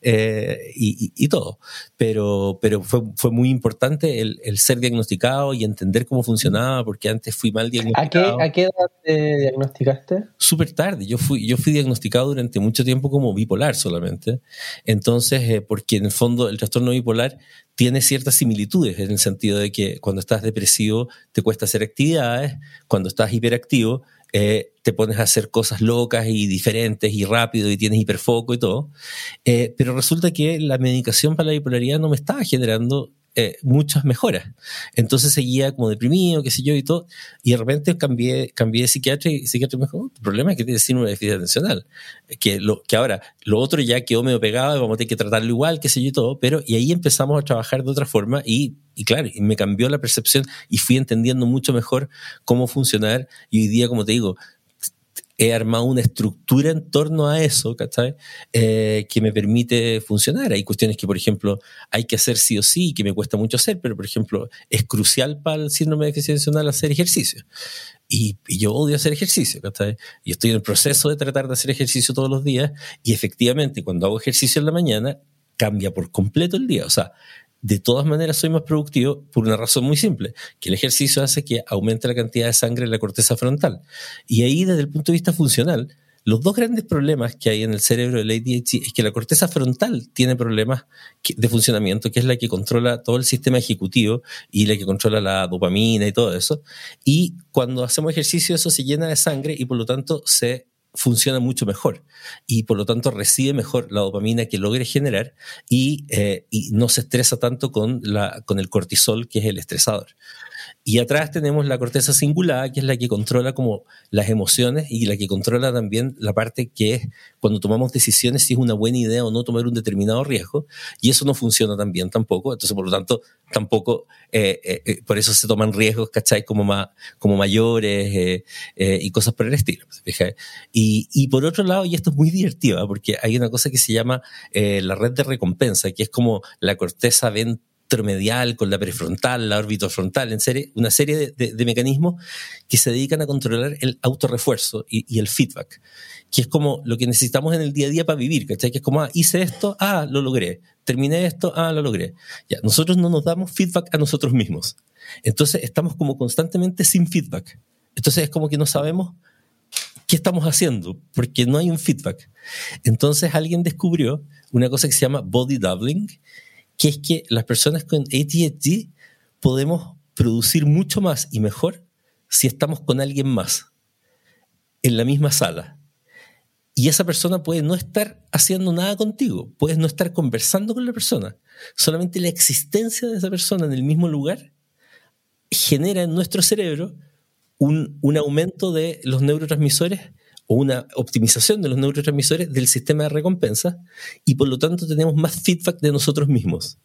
Speaker 1: eh, y, y, todo. Pero, pero fue, fue muy importante el, el, ser diagnosticado y entender cómo funcionaba, porque antes fui mal diagnosticado.
Speaker 2: ¿A qué, a qué edad te diagnosticaste?
Speaker 1: Súper tarde. Yo fui, yo fui diagnosticado durante mucho tiempo como bipolar solamente. Entonces, eh, porque en el fondo el trastorno bipolar tiene ciertas similitudes en el sentido de que cuando estás depresivo te cuesta hacer actividades, cuando estás hiperactivo eh, te pones a hacer cosas locas y diferentes y rápido y tienes hiperfoco y todo. Eh, pero resulta que la medicación para la bipolaridad no me estaba generando eh, muchas mejoras. Entonces seguía como deprimido, qué sé yo, y todo. Y de repente cambié, cambié de psiquiatra y el psiquiatra me dijo, oh, el problema es que tienes síndrome de déficit atencional. Que, lo, que ahora, lo otro ya quedó medio pegado, vamos a tener que tratarlo igual, qué sé yo, y todo. Pero, y ahí empezamos a trabajar de otra forma y, y claro, y me cambió la percepción y fui entendiendo mucho mejor cómo funcionar. Y hoy día, como te digo, he armado una estructura en torno a eso, ¿cachai? Eh, que me permite funcionar. Hay cuestiones que, por ejemplo, hay que hacer sí o sí, que me cuesta mucho hacer, pero, por ejemplo, es crucial para el síndrome de déficit hacer ejercicio. Y, y, yo odio hacer ejercicio, ¿cachai? Y estoy en el proceso de tratar de hacer ejercicio todos los días y efectivamente cuando hago ejercicio en la mañana cambia por completo el día. O sea, de todas maneras soy más productivo por una razón muy simple, que el ejercicio hace que aumente la cantidad de sangre en la corteza frontal. Y ahí desde el punto de vista funcional, los dos grandes problemas que hay en el cerebro del ADHD es que la corteza frontal tiene problemas de funcionamiento, que es la que controla todo el sistema ejecutivo y la que controla la dopamina y todo eso. Y cuando hacemos ejercicio eso se llena de sangre y por lo tanto se funciona mucho mejor y por lo tanto recibe mejor la dopamina que logre generar y, eh, y no se estresa tanto con, la, con el cortisol, que es el estresador. Y atrás tenemos la corteza cingulada, que es la que controla como las emociones y la que controla también la parte que es cuando tomamos decisiones si es una buena idea o no tomar un determinado riesgo. Y eso no funciona tan bien tampoco. Entonces, por lo tanto, tampoco, eh, eh, eh por eso se toman riesgos, ¿cachai? Como, ma, como mayores eh, eh, y cosas por el estilo. Y, y, por otro lado, y esto es muy divertido, ¿eh? porque hay una cosa que se llama la red de recompensa, que es como la corteza ventral medial, con la prefrontal, la órbita frontal, en serie, una serie de, mecanismos que se dedican a controlar el autorrefuerzo y, y, el feedback, que es como lo que necesitamos en el día a día para vivir. Que es como, ah, hice esto, ah, lo logré, terminé esto, ah, lo logré. Ya, nosotros no nos damos feedback a nosotros mismos. Entonces estamos como constantemente sin feedback. Entonces es como que no sabemos qué estamos haciendo, porque no hay un feedback. Entonces alguien descubrió una cosa que se llama body doubling, que es que las personas con ADHD podemos producir mucho más y mejor si estamos con alguien más en la misma sala. Y esa persona puede no estar haciendo nada contigo, puedes no estar conversando con la persona. Solamente la existencia de esa persona en el mismo lugar genera en nuestro cerebro un, un aumento de los neurotransmisores o una optimización de los neurotransmisores del sistema de recompensa y por lo tanto tenemos más feedback de nosotros mismos.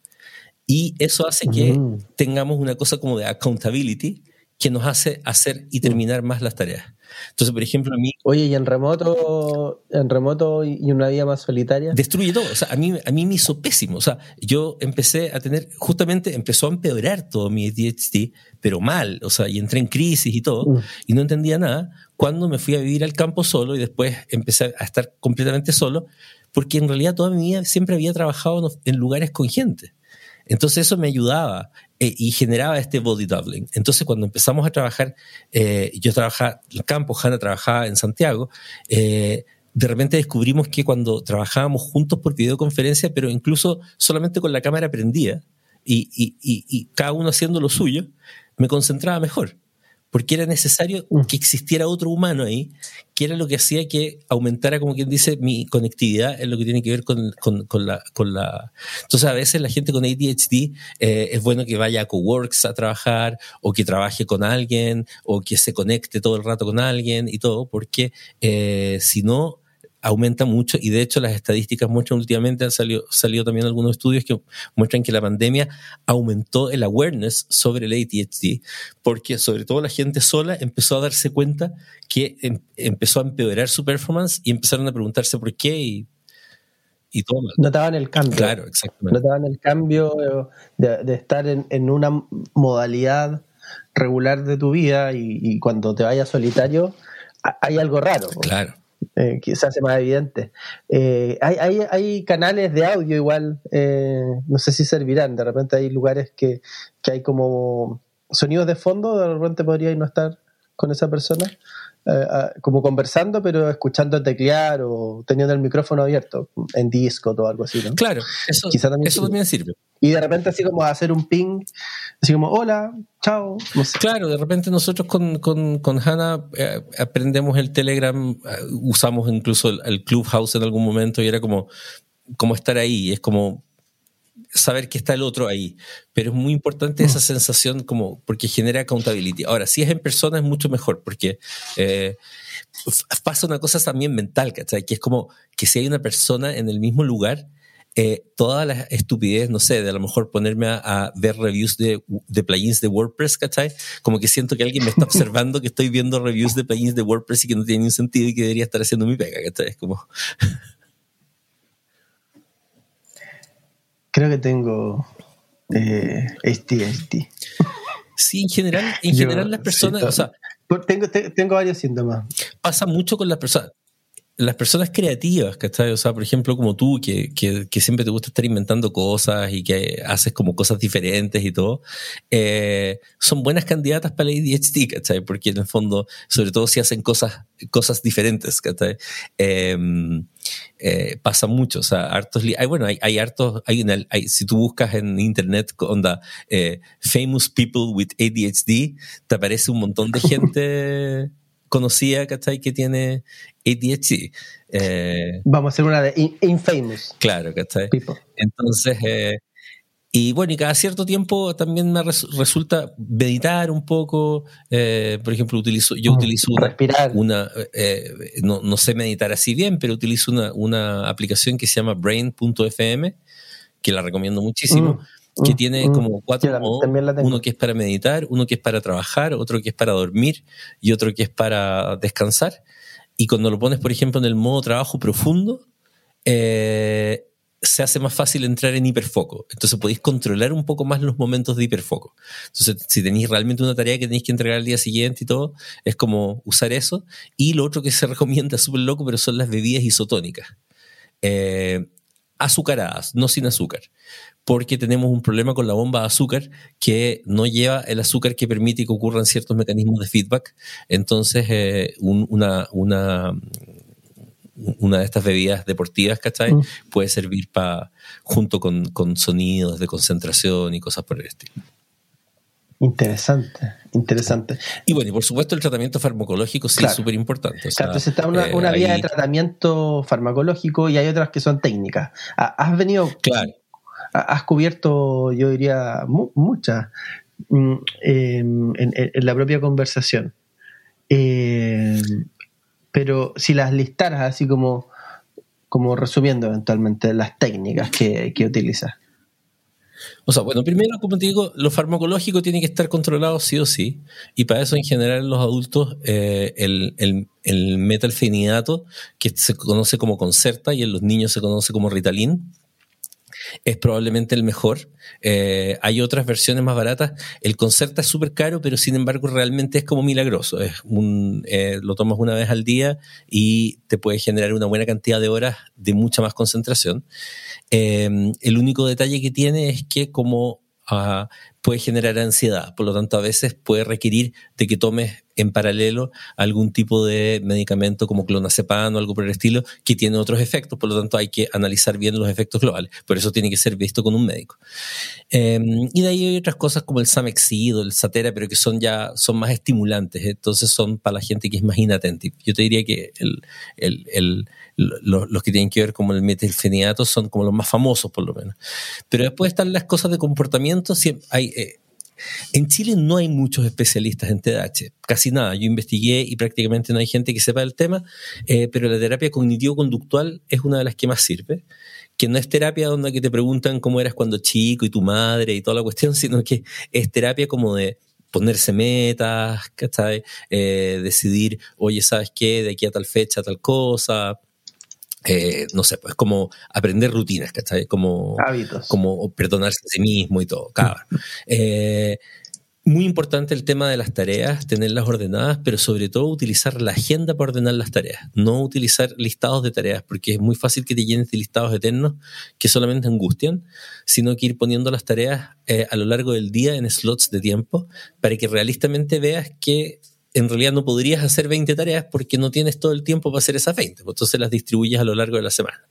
Speaker 1: Y eso hace que mm. tengamos una cosa como de accountability que nos hace hacer y terminar más las tareas. Entonces, por ejemplo, a mí...
Speaker 2: Oye, ¿y en remoto, en remoto y una vida más solitaria?
Speaker 1: Destruye todo. O sea, a mí, a mí me hizo pésimo. O sea, yo empecé a tener, justamente empezó a empeorar todo mi ADHD, pero mal. O sea, y entré en crisis y todo, mm. y no entendía nada. Cuando me fui a vivir al campo solo y después empecé a estar completamente solo, porque en realidad toda mi vida siempre había trabajado en lugares con gente. Entonces eso me ayudaba eh, y generaba este body doubling. Entonces cuando empezamos a trabajar, eh, yo trabajaba en el campo, Hanna trabajaba en Santiago, eh, de repente descubrimos que cuando trabajábamos juntos por videoconferencia, pero incluso solamente con la cámara prendida y, cada uno haciendo lo suyo, me concentraba mejor porque era necesario mm. que existiera otro humano ahí, que era lo que hacía que aumentara, como quien dice, mi conectividad en lo que tiene que ver con, la, con la... Entonces a veces la gente con ADHD eh, es bueno que vaya a Coworks a trabajar o que trabaje con alguien o que se conecte todo el rato con alguien y todo, porque eh, si no aumenta mucho y de hecho las estadísticas muestran últimamente, han salido, salido también algunos estudios que muestran que la pandemia aumentó el awareness sobre el ADHD, porque sobre todo la gente sola empezó a darse cuenta que em, empezó a empeorar su performance y empezaron a preguntarse por qué y, y todo
Speaker 2: Notaban el cambio.
Speaker 1: Claro, exactamente.
Speaker 2: Notaban el cambio de, estar en, una modalidad regular de tu vida y, y cuando te vayas solitario hay algo raro.
Speaker 1: Claro
Speaker 2: eh, que se hace más evidente. Eh, hay, hay, hay, canales de audio igual, eh, no sé si servirán, de repente hay lugares que, que, hay como sonidos de fondo, de repente podría no estar con esa persona, como conversando, pero escuchando teclear o teniendo el micrófono abierto en disco o algo así, ¿no?
Speaker 1: Claro, eso, eso también sirve.
Speaker 2: Y de repente así como hacer un ping, así como, hola, chao.
Speaker 1: Claro, de repente nosotros con, con, con Hannah eh, aprendemos el Telegram, eh, usamos incluso el, Clubhouse en algún momento y era como, como estar ahí, es como saber que está el otro ahí. Pero es muy importante esa mm. sensación como, porque genera accountability. Ahora, si es en persona es mucho mejor, porque... Eh, pasa una cosa también mental, ¿cachai? Que es como que si hay una persona en el mismo lugar, eh, toda la estupidez, no sé, de a lo mejor ponerme a, ver reviews de, de, plugins de WordPress, ¿cachai? Como que siento que alguien me está observando que estoy viendo reviews de plugins de WordPress y que no tiene ningún sentido y que debería estar haciendo mi pega, ¿cachai? Es como...
Speaker 2: Creo que tengo eh,
Speaker 1: Sí, en general, en general las personas, o sea,
Speaker 2: tengo, tengo varios síntomas.
Speaker 1: Pasa mucho con las personas las personas creativas, ¿cachai? O sea, por ejemplo, como tú, que, que, que, siempre te gusta estar inventando cosas y que haces como cosas diferentes y todo, eh, son buenas candidatas para la ADHD, ¿cachai? Porque en el fondo, sobre todo si hacen cosas, cosas diferentes, ¿cachai? Em, eh, pasa mucho, o sea, hartos, hay, bueno, hay, hay hartos, hay, hay, si tú buscas en internet, onda, eh, famous people with ADHD, te aparece un montón de gente conocida, ¿cachai? Que tiene ADHD.
Speaker 2: Eh, Vamos a hacer una de Infamous.
Speaker 1: Claro, ¿cachai? Entonces, eh, y bueno, y cada cierto tiempo también me resulta meditar un poco. Eh, por ejemplo, utilizo, yo mm, utilizo una,
Speaker 2: Respirar.
Speaker 1: una no, no, sé meditar así bien, pero utilizo una, una aplicación que se llama brain.fm, que la recomiendo muchísimo. Mm que mm, tiene mm. como cuatro modos, uno que es para meditar, uno que es para trabajar, otro que es para dormir y otro que es para descansar. Y cuando lo pones, por ejemplo, en el modo trabajo profundo, eh, se hace más fácil entrar en hiperfoco. Entonces podéis controlar un poco más los momentos de hiperfoco. Entonces, si tenéis realmente una tarea que tenéis que entregar al día siguiente y todo, es como usar eso. Y lo otro que se recomienda, súper loco, pero son las bebidas isotónicas. Eh, azucaradas, no sin azúcar porque tenemos un problema con la bomba de azúcar que no lleva el azúcar que permite que ocurran ciertos mecanismos de feedback. Entonces, eh, una, una, una de estas bebidas deportivas, ¿cachai? Mm. Puede servir para junto con, con, sonidos de concentración y cosas por el estilo.
Speaker 2: Interesante, interesante.
Speaker 1: Y bueno, y por supuesto el tratamiento farmacológico sí es súper importante.
Speaker 2: claro, entonces está una, una vía de tratamiento farmacológico y hay otras que son técnicas. ¿Has venido
Speaker 1: claro
Speaker 2: has cubierto, yo diría, muchas mm, em, en, la propia conversación. Em, pero si las listaras así como, como resumiendo eventualmente las técnicas que, que utilizas.
Speaker 1: O sea, bueno, primero, como te digo, lo farmacológico tiene que estar controlado sí o sí. Y para eso, en general, en los adultos, eh, el, el, el, que se conoce como Concerta, y en los niños se conoce como Ritalin, es probablemente el mejor. Eh, hay otras versiones más baratas. El Concerta es súper caro, pero sin embargo realmente es como milagroso. Es un, eh, lo tomas una vez al día y te puede generar una buena cantidad de horas de mucha más concentración. Eh, el único detalle que tiene es que como uh, puede generar ansiedad. Por lo tanto, a veces puede requerir de que tomes en paralelo algún tipo de medicamento como clonazepam o algo por el estilo que tiene otros efectos. Por lo tanto, hay que analizar bien los efectos globales. Por eso tiene que ser visto con un médico. Em, y de ahí hay otras cosas como el Samexid o el Satera, pero que son ya son más estimulantes. Entonces son para la gente que es más inatentiva. Yo te diría que el, los, que tienen que ver como el metilfenidato son como los más famosos, por lo menos. Pero después están las cosas de comportamiento. Hay, eh, en Chile no hay muchos especialistas en TDAH, casi nada. Yo investigué y prácticamente no hay gente que sepa el tema, eh, pero la terapia cognitivo-conductual es una de las que más sirve que no es terapia donde que te preguntan cómo eras cuando chico y tu madre y toda la cuestión, sino que es terapia como de ponerse metas, ¿cachai? Eh, decidir, oye, ¿sabes qué? De aquí a tal fecha, tal cosa, eh, no sé, pues como aprender rutinas, ¿cachai? Como,
Speaker 2: Hábitos.
Speaker 1: como perdonarse a sí mismo y todo. Eh, muy importante el tema de las tareas, tenerlas ordenadas, pero sobre todo utilizar la agenda para ordenar las tareas, no utilizar listados de tareas, porque es muy fácil que te llenes de listados eternos que solamente angustian, sino que ir poniendo las tareas eh, a lo largo del día en slots de tiempo para que realistamente veas que en realidad no podrías hacer 20 tareas porque no tienes todo el tiempo para hacer esas 20, pues entonces las distribuyes a lo largo de la semana.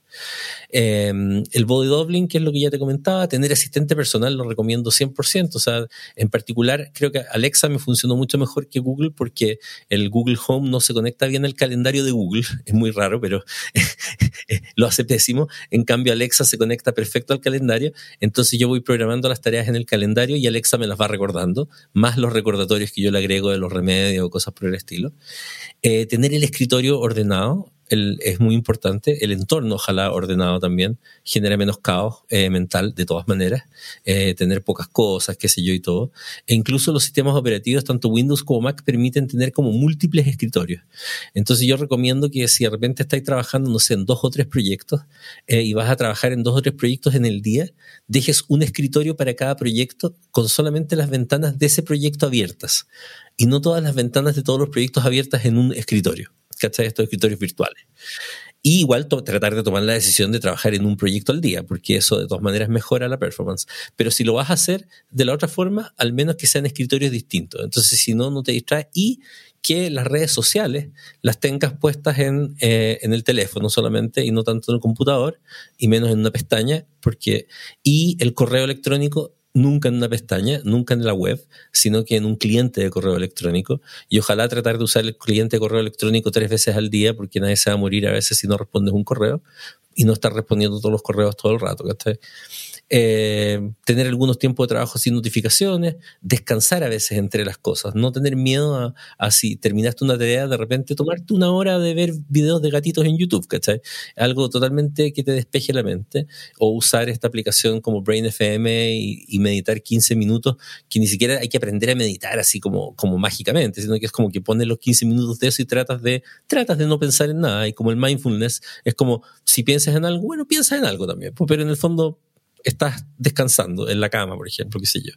Speaker 1: Eh, el body doubling, que es lo que ya te comentaba, tener asistente personal lo recomiendo 100%. O sea, en particular, creo que Alexa me funcionó mucho mejor que Google porque el Google Home no se conecta bien al calendario de Google. Es muy raro, pero lo hace pésimo. En cambio, Alexa se conecta perfecto al calendario. Entonces yo voy programando las tareas en el calendario y Alexa me las va recordando, más los recordatorios que yo le agrego de los remedios o cosas por el estilo. Eh, tener el escritorio ordenado es muy importante. El entorno, ojalá ordenado también, genera menos caos eh, mental de todas maneras. Eh, tener pocas cosas, qué sé yo y todo. E incluso los sistemas operativos, tanto Windows como Mac, permiten tener como múltiples escritorios. Entonces yo recomiendo que si de repente estáis trabajando, no sé, en dos o tres proyectos eh, y vas a trabajar en dos o tres proyectos en el día, dejes un escritorio para cada proyecto con solamente las ventanas de ese proyecto abiertas y no todas las ventanas de todos los proyectos abiertas en un escritorio. ¿Cachai? Estos escritorios virtuales. Y igual tratar de tomar la decisión de trabajar en un proyecto al día, porque eso de todas maneras mejora la performance. Pero si lo vas a hacer de la otra forma, al menos que sean escritorios distintos. Entonces, si no, no te distraes. Y que las redes sociales las tengas puestas en, eh, en el teléfono solamente y no tanto en el computador y menos en una pestaña, porque y el correo electrónico nunca en una pestaña, nunca en la web, sino que en un cliente de correo electrónico. Y ojalá tratar de usar el cliente de correo electrónico tres veces al día, porque nadie se va a morir a veces si no respondes un correo y no estar respondiendo todos los correos todo el rato. ¿cachai? Eh, tener algunos tiempos de trabajo sin notificaciones, descansar a veces entre las cosas, no tener miedo a, si terminaste una tarea, de repente tomarte una hora de ver videos de gatitos en YouTube, ¿cachai? Algo totalmente que te despeje la mente, o usar esta aplicación como Brain FM y, meditar 15 minutos, que ni siquiera hay que aprender a meditar así como, como mágicamente, sino que es como que pones los 15 minutos de eso y tratas de, tratas de no pensar en nada, y como el mindfulness es como, si piensas en algo, bueno, piensa en algo también, pues, pero en el fondo estás descansando en la cama, por ejemplo, qué sé yo.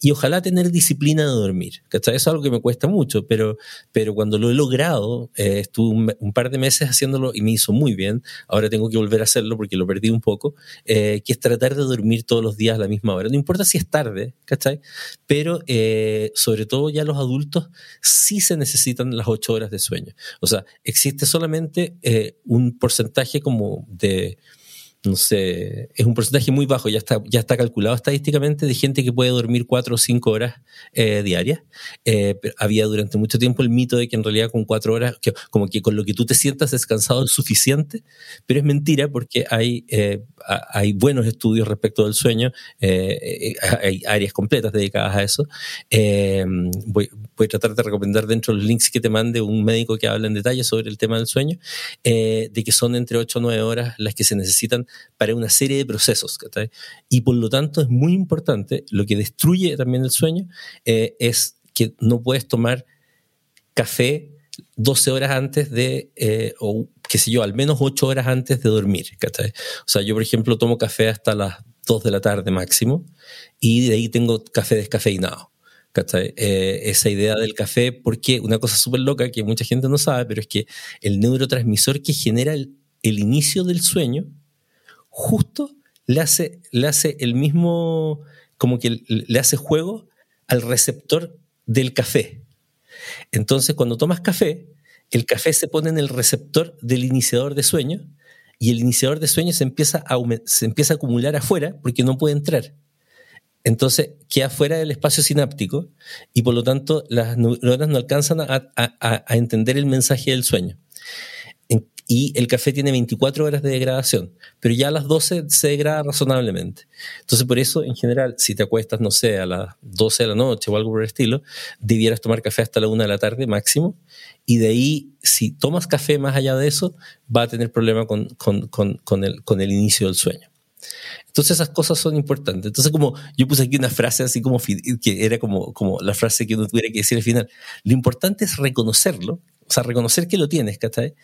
Speaker 1: Y ojalá tener disciplina de dormir. ¿cachai? Eso es algo que me cuesta mucho, pero, pero cuando lo he logrado, eh, estuve un, par de meses haciéndolo y me hizo muy bien. Ahora tengo que volver a hacerlo porque lo perdí un poco, eh, que es tratar de dormir todos los días a la misma hora. No importa si es tarde, ¿cachai? Pero eh, sobre todo ya los adultos sí se necesitan las ocho horas de sueño. O sea, existe solamente un porcentaje como de no sé, es un porcentaje muy bajo, ya está, ya está calculado estadísticamente de gente que puede dormir cuatro o cinco horas eh, diarias. Eh, había durante mucho tiempo el mito de que en realidad con cuatro horas, como que con lo que tú te sientas descansado es suficiente, pero es mentira porque hay, eh, hay buenos estudios respecto del sueño, hay áreas completas dedicadas a eso. Voy, voy, a tratar de recomendar dentro de los links que te mande un médico que habla en detalle sobre el tema del sueño, de que son entre ocho o nueve horas las que se necesitan para una serie de procesos. Y por lo tanto es muy importante, lo que destruye también el sueño eh, es que no puedes tomar café 12 horas antes de, eh, o qué sé yo, al menos ocho horas antes de dormir. ¿cachai? O sea, yo, por ejemplo, tomo café hasta las 2 de la tarde máximo y de ahí tengo café descafeinado. Eh, esa idea del café, porque una cosa súper loca que mucha gente no sabe, pero es que el neurotransmisor que genera el, el inicio del sueño, justo le hace, le hace el mismo, como que le hace juego al receptor del café. Entonces, cuando tomas café, el café se pone en el receptor del iniciador de sueño y el iniciador de sueño se empieza a, se empieza a acumular afuera porque no puede entrar. Entonces queda fuera del espacio sináptico y por lo tanto las neuronas no alcanzan a, a entender el mensaje del sueño y el café tiene 24 horas de degradación, pero ya a las 12 se degrada razonablemente. Entonces, por eso, en general, si te acuestas, no sé, a las 12 de la noche o algo por el estilo, debieras tomar café hasta la 1 de la tarde máximo, y de ahí, si tomas café más allá de eso, va a tener problema con, con, con, el, con el inicio del sueño. Entonces esas cosas son importantes. Entonces como yo puse aquí una frase así como que era como, como la frase que uno tuviera que decir al final. Lo importante es reconocerlo o sea, reconocer que lo tienes, ¿cachai?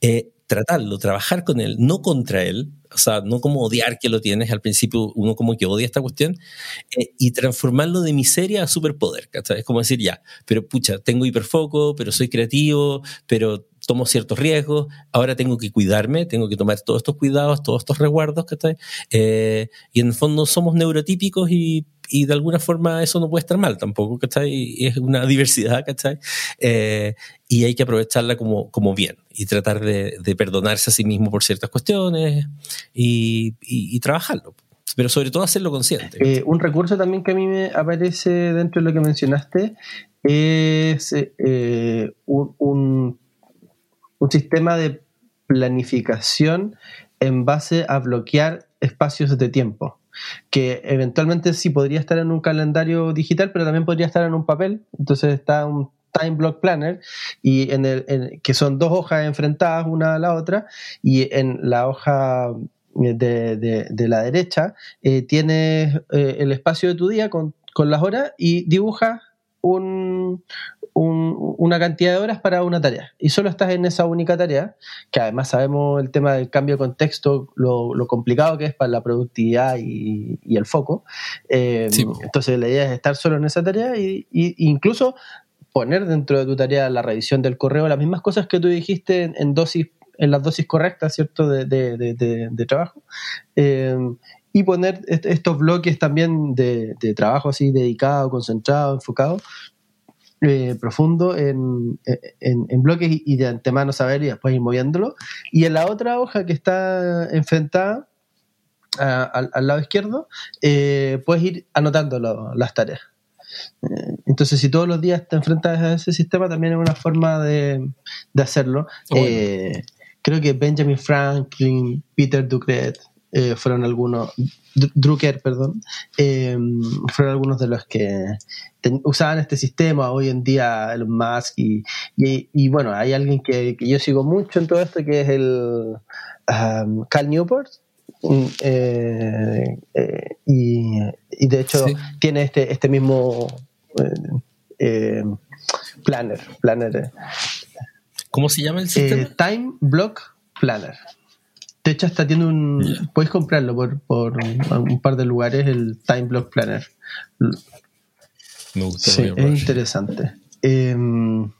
Speaker 1: Eh, tratarlo, trabajar con él, no contra él, o sea, no como odiar que lo tienes, al principio uno como que odia esta cuestión, eh, y transformarlo de miseria a superpoder, ¿cachai? Es como decir, ya, pero pucha, tengo hiperfoco, pero soy creativo, pero tomo ciertos riesgos, ahora tengo que cuidarme, tengo que tomar todos estos cuidados, todos estos resguardos, ¿cachai? Eh, y en el fondo somos neurotípicos y y de alguna forma eso no puede estar mal tampoco, ¿cachai? Es una diversidad, ¿cachai? Eh, y hay que aprovecharla como, como bien y tratar de, perdonarse a sí mismo por ciertas cuestiones y, trabajarlo pero sobre todo hacerlo consciente.
Speaker 2: Eh, un recurso también que a mí me aparece dentro de lo que mencionaste es eh, un, un, un, sistema de planificación en base a bloquear espacios de tiempo que eventualmente sí podría estar en un calendario digital, pero también podría estar en un papel. Entonces está un Time Block Planner, y en el, que son dos hojas enfrentadas una a la otra, y en la hoja de, la derecha eh, tienes eh, el espacio de tu día con, con las horas y dibujas un, una cantidad de horas para una tarea y solo estás en esa única tarea, que además sabemos el tema del cambio de contexto, lo, complicado que es para la productividad y, el foco. Eh, entonces la idea es estar solo en esa tarea e incluso poner dentro de tu tarea la revisión del correo las mismas cosas que tú dijiste en, dosis en las dosis correctas, ¿cierto?, de, trabajo. Eh, y poner estos bloques también de, trabajo así dedicado, concentrado, enfocado, eh, profundo en, en, bloques y de antemano saber y después ir moviéndolo. Y en la otra hoja que está enfrentada al, lado izquierdo, eh, puedes ir anotando las tareas. Eh, entonces, si todos los días te enfrentas a ese sistema, también es una forma de, de hacerlo. creo que Benjamin Franklin, Peter Ducret, fueron algunos, Drucker, perdón, fueron algunos de los que usaban este sistema, hoy en día Elon Musk y, y, bueno, hay alguien que, yo sigo mucho en todo esto que es el um, Cal Newport. Mm, eh, eh, y, de hecho tiene este, este mismo eh, planner, planner.
Speaker 1: ¿Cómo se llama el sistema?
Speaker 2: Time Block Planner. De hecho, hasta tiene un. Puedes comprarlo por, por un par de lugares, el Time Block Planner. Sí, es interesante. Em,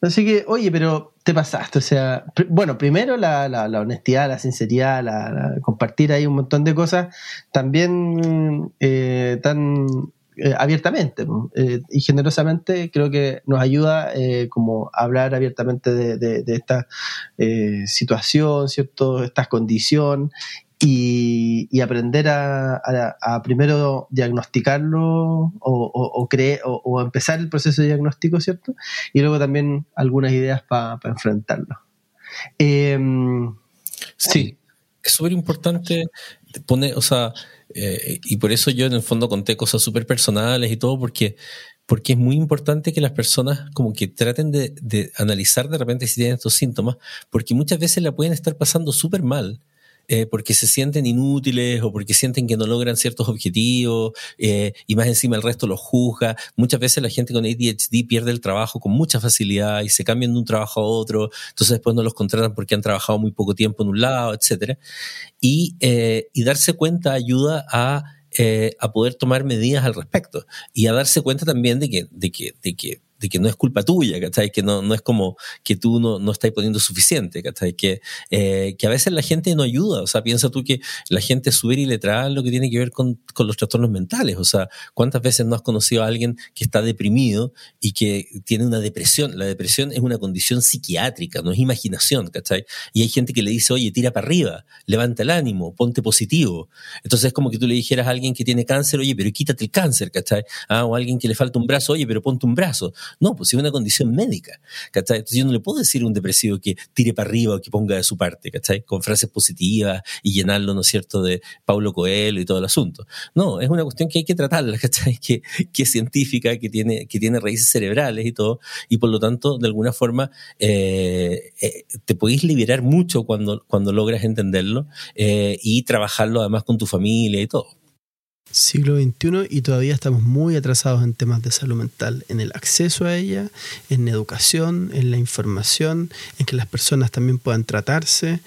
Speaker 2: así que, oye, pero te pasaste, o sea, bueno, primero la, la, honestidad, la sinceridad, la, compartir ahí un montón de cosas, también eh, tan eh, abiertamente eh, y generosamente creo que nos ayuda como a hablar abiertamente de, esta situación, ¿cierto? Esta condición y, aprender a, primero diagnosticarlo o, o, empezar el proceso de diagnóstico, ¿cierto? Y luego también algunas ideas para enfrentarlo. Em,
Speaker 1: sí. Es súper importante poner, o sea, eh, y por eso yo en el fondo conté cosas súper personales y todo, porque, porque es muy importante que las personas como que traten de, de analizar de repente si tienen estos síntomas, porque muchas veces la pueden estar pasando súper mal eh, porque se sienten inútiles o porque sienten que no logran ciertos objetivos eh, y más encima el resto los juzga. Muchas veces la gente con ADHD pierde el trabajo con mucha facilidad y se cambian de un trabajo a otro, entonces después no los contratan porque han trabajado muy poco tiempo en un lado. Y, eh, y darse cuenta ayuda a, a poder tomar medidas al respecto y a darse cuenta también de que, de que, de que de que no es culpa tuya, ¿cachai? Que no, no es como que tú no, no estás poniendo suficiente, ¿cachai? Que, eh, que a veces la gente no ayuda, o sea, piensa tú que la gente es y letrada lo que tiene que ver con, con, los trastornos mentales, o sea, ¿cuántas veces no has conocido a alguien que está deprimido y que tiene una depresión? La depresión es una condición psiquiátrica, no es imaginación, ¿cachai? Y hay gente que le dice, oye, tira para arriba, levanta el ánimo, ponte positivo. Entonces es como que tú le dijeras a alguien que tiene cáncer, oye, pero quítate el cáncer, ¿cachai? Ah, o a alguien que le falta un brazo, oye, pero ponte un brazo. No, pues es una condición médica. ¿cachai? Entonces yo no le puedo decir a un depresivo que tire para arriba o que ponga de su parte, ¿cachai? Con frases positivas y llenarlo, ¿no es cierto?, de Paulo Coelho y todo el asunto. No, es una cuestión que hay que tratarla, ¿cachai? Que, que es científica, que tiene, que tiene raíces cerebrales y todo, y por lo tanto, de alguna forma, eh, eh, te podéis liberar mucho cuando, cuando logras entenderlo eh, y trabajarlo además con tu familia y todo
Speaker 2: siglo XXI y todavía estamos muy atrasados en temas de salud mental, en el acceso a ella, en educación, en la información, en que las personas también puedan tratarse,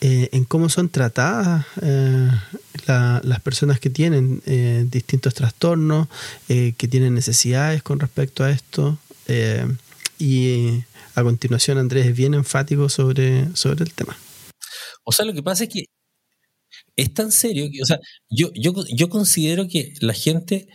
Speaker 2: eh, en cómo son tratadas eh, las personas que tienen eh, distintos trastornos, que tienen necesidades con respecto a esto. y a continuación Andrés es bien enfático sobre, sobre el tema.
Speaker 1: O sea, lo que pasa es que es tan serio que, o sea, yo, yo, yo considero que la gente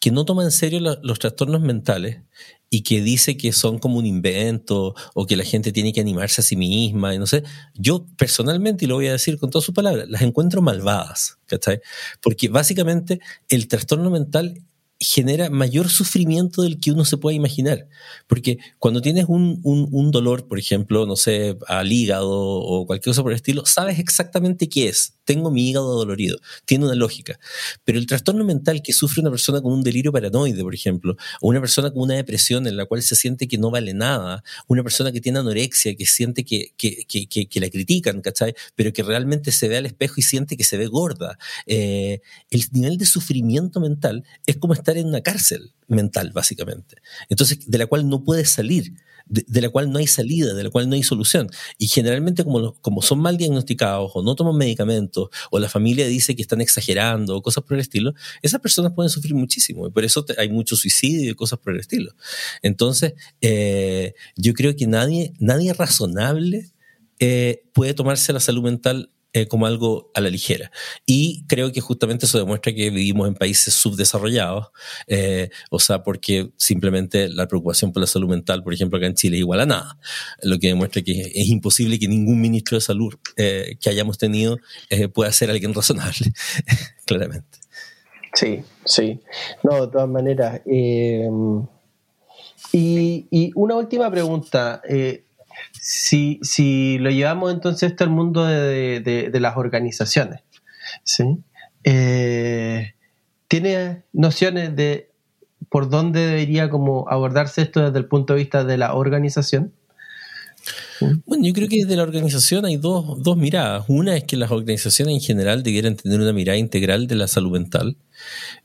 Speaker 1: que no toma en serio los trastornos mentales y que dice que son como un invento o que la gente tiene que animarse a sí misma y no sé, yo personalmente, y lo voy a decir con todas sus palabras, las encuentro malvadas, ¿cachai? Porque básicamente el trastorno mental genera mayor sufrimiento del que uno se puede imaginar. Porque cuando tienes un, un, dolor, por ejemplo, no sé, al hígado o cualquier cosa por el estilo, sabes exactamente qué es. Tengo mi hígado dolorido. Tiene una lógica. Pero el trastorno mental que sufre una persona con un delirio paranoide, por ejemplo, o una persona con una depresión en la cual se siente que no vale nada, una persona que tiene anorexia, que siente que, que, que, que, la critican, ¿cachai? Pero que realmente se ve al espejo y siente que se ve gorda. Eh, el nivel de sufrimiento mental es como estar en una cárcel mental, básicamente. Entonces, de la cual no puedes salir, de, la cual no hay salida, de la cual no hay solución. Y generalmente, como, como son mal diagnosticados o no toman medicamentos, o la familia dice que están exagerando o cosas por el estilo, esas personas pueden sufrir muchísimo. Y por eso hay mucho suicidio y cosas por el estilo. Entonces, eh, yo creo que nadie, nadie razonable eh, puede tomarse la salud mental eh, como algo a la ligera. Y creo que justamente eso demuestra que vivimos en países subdesarrollados, eh, o sea, porque simplemente la preocupación por la salud mental, por ejemplo, acá en Chile, es igual a nada, lo que demuestra que es imposible que ningún ministro de salud eh, que hayamos tenido pueda ser alguien razonable, claramente.
Speaker 5: Sí, sí. No, de todas maneras. Y, y, una última pregunta. Si, si lo llevamos entonces esto al mundo de, las organizaciones, ¿sí? Eh, ¿tiene nociones de por dónde debería como abordarse esto desde el punto de vista de la organización?
Speaker 1: Bueno, yo creo que desde la organización hay dos, dos, miradas. Una es que las organizaciones en general debieran tener una mirada integral de la salud mental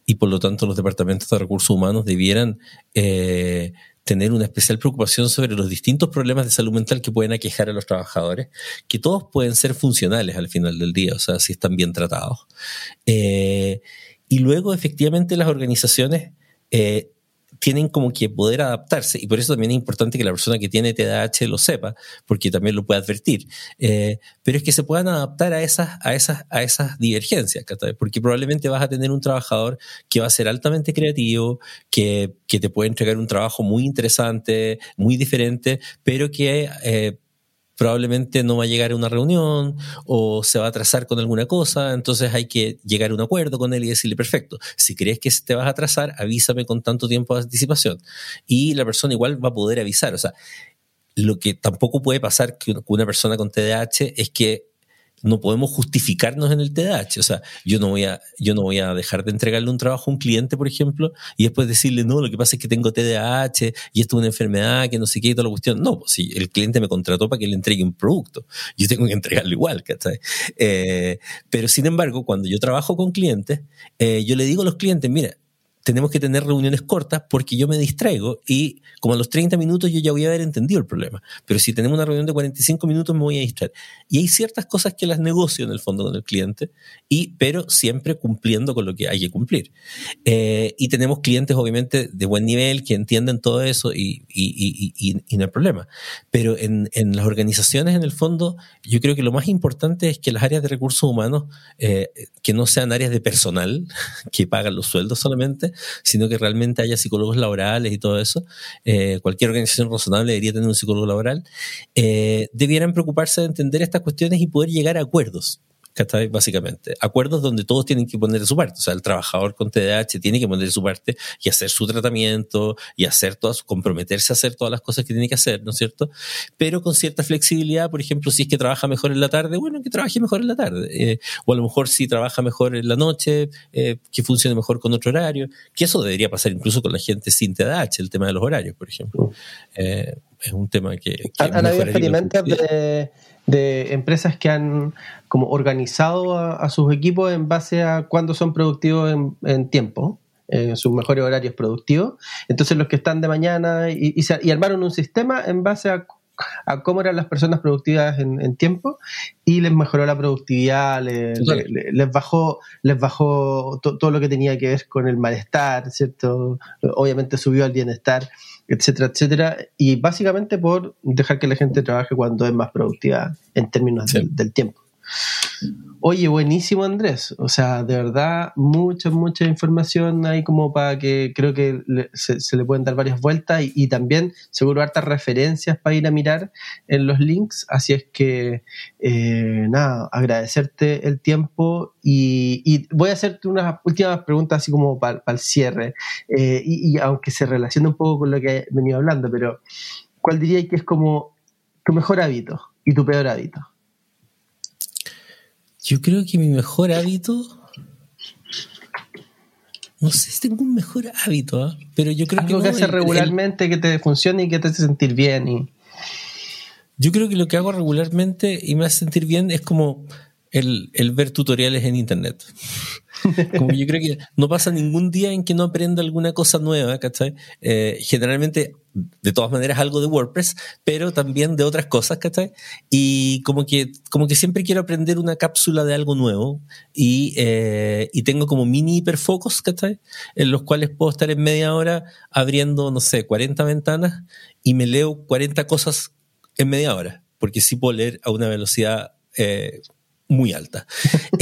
Speaker 1: y por lo tanto los departamentos de recursos humanos debieran eh, tener una especial preocupación sobre los distintos problemas de salud mental que pueden aquejar a los trabajadores, que todos pueden ser funcionales al final del día, o sea, si están bien tratados. Eh, y luego, efectivamente, las organizaciones eh, tienen como que poder adaptarse y por eso también es importante que la persona que tiene TDAH lo sepa, porque también lo puede advertir. Eh, pero es que se puedan adaptar a esas, a esas, a esas divergencias, porque probablemente vas a tener un trabajador que va a ser altamente creativo, que, que te puede entregar un trabajo muy interesante, muy diferente, pero que eh, probablemente no va a llegar a una reunión o se va a atrasar con alguna cosa, entonces hay que llegar a un acuerdo con él y decirle, perfecto, si crees que te vas a atrasar, avísame con tanto tiempo de anticipación. Y la persona igual va a poder avisar. O sea, lo que tampoco puede pasar con una persona con TDAH es que no podemos justificarnos en el TDAH. O sea, yo no voy a, yo no voy a dejar de entregarle un trabajo a un cliente, por ejemplo, y después decirle, no, lo que pasa es que tengo TDAH y esto es una enfermedad, que no sé qué y toda la cuestión. No, pues si el cliente me contrató para que le entregue un producto, yo tengo que entregarlo igual, ¿cachai? Eh, pero sin embargo, cuando yo trabajo con clientes, eh, yo le digo a los clientes, mira, tenemos que tener reuniones cortas porque yo me distraigo y como a los 30 minutos yo ya voy a haber entendido el problema. Pero si tenemos una reunión de 45 minutos me voy a distraer. Y hay ciertas cosas que las negocio en el fondo con el cliente, y, pero siempre cumpliendo con lo que hay que cumplir. Eh, y tenemos clientes obviamente de buen nivel que entienden todo eso y, y, y no hay problema. Pero en, en, las organizaciones en el fondo yo creo que lo más importante es que las áreas de recursos humanos, eh, que no sean áreas de personal que pagan los sueldos solamente, sino que realmente haya psicólogos laborales y todo eso. Eh, cualquier organización razonable debería tener un psicólogo laboral. Eh, debieran preocuparse de entender estas cuestiones y poder llegar a acuerdos. Básicamente. Acuerdos donde todos tienen que poner de su parte. O sea, el trabajador con TDAH tiene que poner de su parte y hacer su tratamiento y hacer todas, comprometerse a hacer todas las cosas que tiene que hacer, ¿no es cierto? Pero con cierta flexibilidad, por ejemplo, si es que trabaja mejor en la tarde, bueno, que trabaje mejor en la tarde. Eh, o a lo mejor si trabaja mejor en la noche, eh, que funcione mejor con otro horario. Que eso debería pasar incluso con la gente sin TDAH, el tema de los horarios, por ejemplo. Mm. Eh, es un tema que... que
Speaker 2: ¿Han, habido experimentos de, de, empresas que han como organizado a, sus equipos en base a cuándo son productivos en, tiempo? en sus mejores horarios productivos. Entonces los que están de mañana y, y, armaron un sistema en base a, a, cómo eran las personas productivas en, tiempo y les mejoró la productividad, les, les, bajó, les bajó todo lo que tenía que ver con el malestar, ¿cierto? Obviamente subió el bienestar etcétera, etcétera, y básicamente por dejar que la gente trabaje cuando es más productiva en términos del, tiempo. Oye, buenísimo Andrés, o sea, de verdad, mucha, mucha información ahí como para que creo que se, le pueden dar varias vueltas y, también seguro hartas referencias para ir a mirar en los links, así es que eh, nada, agradecerte el tiempo y, voy a hacerte unas últimas preguntas así como para, el cierre, eh, y, aunque se relaciona un poco con lo que he venido hablando, pero ¿cuál diría que es como tu mejor hábito y tu peor hábito?
Speaker 1: Yo creo que mi mejor hábito. No sé si tengo un mejor hábito, ¿ah? pero yo creo
Speaker 2: Algo que. que haces regularmente que te funcione y que te hace sentir bien. Y...
Speaker 1: Yo creo que lo que hago regularmente y me hace sentir bien es como el, ver tutoriales en internet. Como yo creo que no pasa ningún día en que no aprenda alguna cosa nueva, ¿cachai? Eh, generalmente, de todas maneras, algo de WordPress, pero también de otras cosas, ¿cachai? Y como que, como que siempre quiero aprender una cápsula de algo nuevo y, eh, y tengo como mini hiperfocos, ¿cachai? En los cuales puedo estar en media hora abriendo, no sé, 40 ventanas y me leo 40 cosas en media hora, porque sí puedo leer a una velocidad eh, muy alta.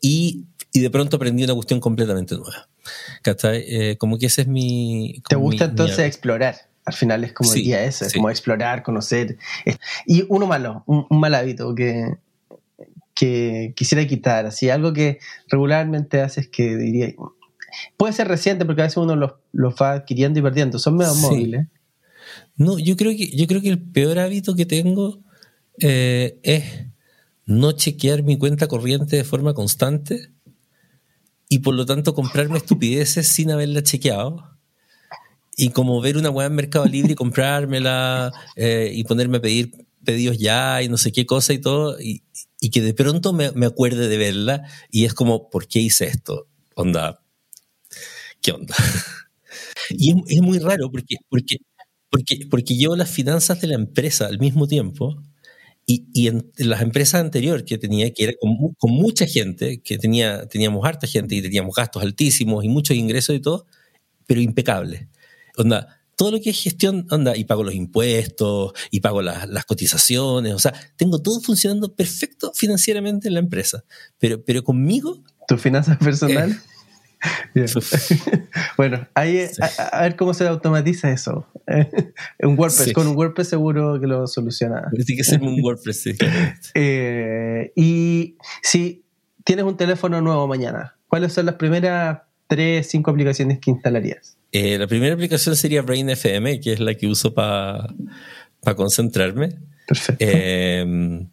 Speaker 1: y y de pronto aprendí una cuestión completamente nueva. ¿Cachai? Eh, como que ese es mi...
Speaker 2: ¿Te gusta entonces explorar? Al final es como el día ese, es como explorar, conocer. Y uno malo, un, mal hábito que, que quisiera quitar, así algo que regularmente haces que diría... Puede ser reciente porque a veces uno los, va adquiriendo y perdiendo, son medio móviles.
Speaker 1: No, yo creo que, yo creo que el peor hábito que tengo eh, es no chequear mi cuenta corriente de forma constante y por lo tanto comprarme estupideces sin haberla chequeado. Y como ver una weá en Mercado Libre y comprármela eh, y ponerme a pedir pedidos ya y no sé qué cosa y todo, y, que de pronto me, me, acuerde de verla y es como, ¿por qué hice esto? Onda, ¿qué onda? y es, es, muy raro porque, porque, porque, porque llevo las finanzas de la empresa al mismo tiempo y, en, las empresas anteriores que tenía, que era con, mucha gente, que tenía, teníamos harta gente y teníamos gastos altísimos y muchos ingresos y todo, pero impecable. Onda, todo lo que es gestión, onda, y pago los impuestos, y pago las cotizaciones, o sea, tengo todo funcionando perfecto financieramente en la empresa. Pero, pero conmigo...
Speaker 2: ¿Tus finanzas personales? Eh, bueno, ahí a, ver cómo se automatiza eso. un WordPress, con un WordPress seguro que lo soluciona.
Speaker 1: Tiene que ser un WordPress, sí.
Speaker 2: Eh, y si tienes un teléfono nuevo mañana, ¿cuáles son las primeras tres, cinco aplicaciones que instalarías?
Speaker 1: Eh, la primera aplicación sería Brain FM, que es la que uso para concentrarme.
Speaker 2: Perfecto.
Speaker 1: Eh,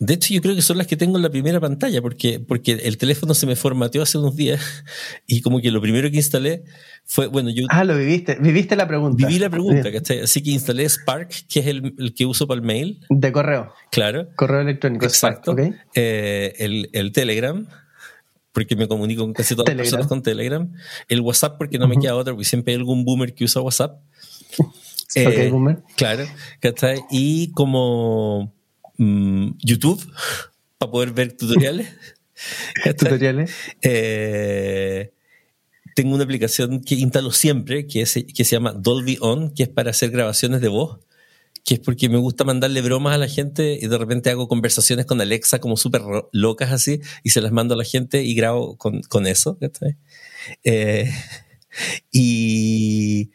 Speaker 1: De hecho, yo creo que son las que tengo en la primera pantalla, porque, porque el teléfono se me formateó hace unos días y como que lo primero que instalé fue, bueno, yo...
Speaker 2: Ah, lo viviste, viviste la pregunta.
Speaker 1: Viví la pregunta, ¿cachai? Así que instalé Spark, que es el, que uso para el mail.
Speaker 2: De correo.
Speaker 1: Claro.
Speaker 2: Correo electrónico.
Speaker 1: Exacto. Eh, el, el, Telegram, porque me comunico con casi todas las personas con Telegram. El WhatsApp, porque no me queda otra, porque siempre hay algún boomer que usa WhatsApp.
Speaker 2: eh, boomer.
Speaker 1: Claro, ¿cachai? Y como Mm, YouTube para poder ver tutoriales.
Speaker 2: tutoriales.
Speaker 1: Eh, tengo una aplicación que instalo siempre que, que se llama Dolby On, que es para hacer grabaciones de voz, que es porque me gusta mandarle bromas a la gente y de repente hago conversaciones con Alexa como súper locas así y se las mando a la gente y grabo con, con eso. Eh, y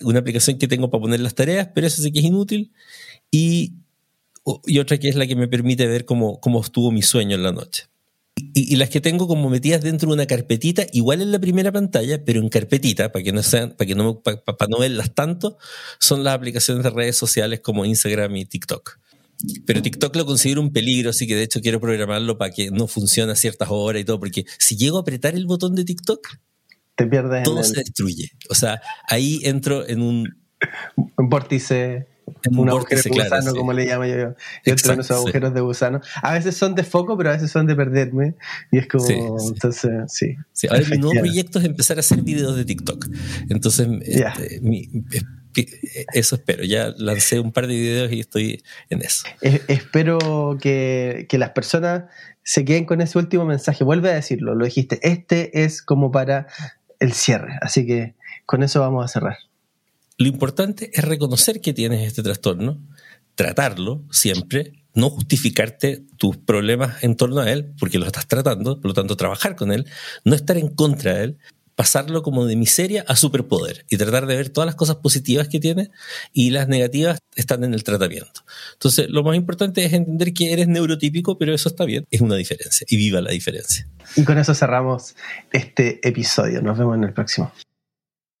Speaker 1: una aplicación que tengo para poner las tareas, pero eso sí que es inútil. Y y otra que es la que me permite ver cómo, cómo estuvo mi sueño en la noche. Y, las que tengo como metidas dentro de una carpetita, igual en la primera pantalla, pero en carpetita, para que no sean, para que no, para, no verlas tanto, son las aplicaciones de redes sociales como Instagram y TikTok. Pero TikTok lo considero un peligro, así que de hecho quiero programarlo para que no funcione a ciertas horas y todo, porque si llego a apretar el botón de TikTok,
Speaker 2: te pierdes.
Speaker 1: Todo se destruye. O sea, ahí entro en un...
Speaker 2: Un vórtice un agujero de gusano, como le llamo yo. Yo entro en esos agujeros de gusano. A veces son de foco, pero a veces son de perderme. Y es como, entonces, sí.
Speaker 1: Ahora mi nuevo proyecto es empezar a hacer videos de TikTok. Entonces, este, eso espero. Ya lancé un par de videos y estoy en eso.
Speaker 2: espero que, que las personas se queden con ese último mensaje. Vuelve a decirlo, lo dijiste. Este es como para el cierre. Así que con eso vamos a cerrar.
Speaker 1: Lo importante es reconocer que tienes este trastorno, tratarlo siempre, no justificarte tus problemas en torno a él, porque lo estás tratando, por lo tanto trabajar con él, no estar en contra de él, pasarlo como de miseria a superpoder y tratar de ver todas las cosas positivas que tiene y las negativas están en el tratamiento. Entonces, lo más importante es entender que eres neurotípico, pero eso está bien, es una diferencia y viva la diferencia.
Speaker 2: Y con eso cerramos este episodio. Nos vemos en el próximo.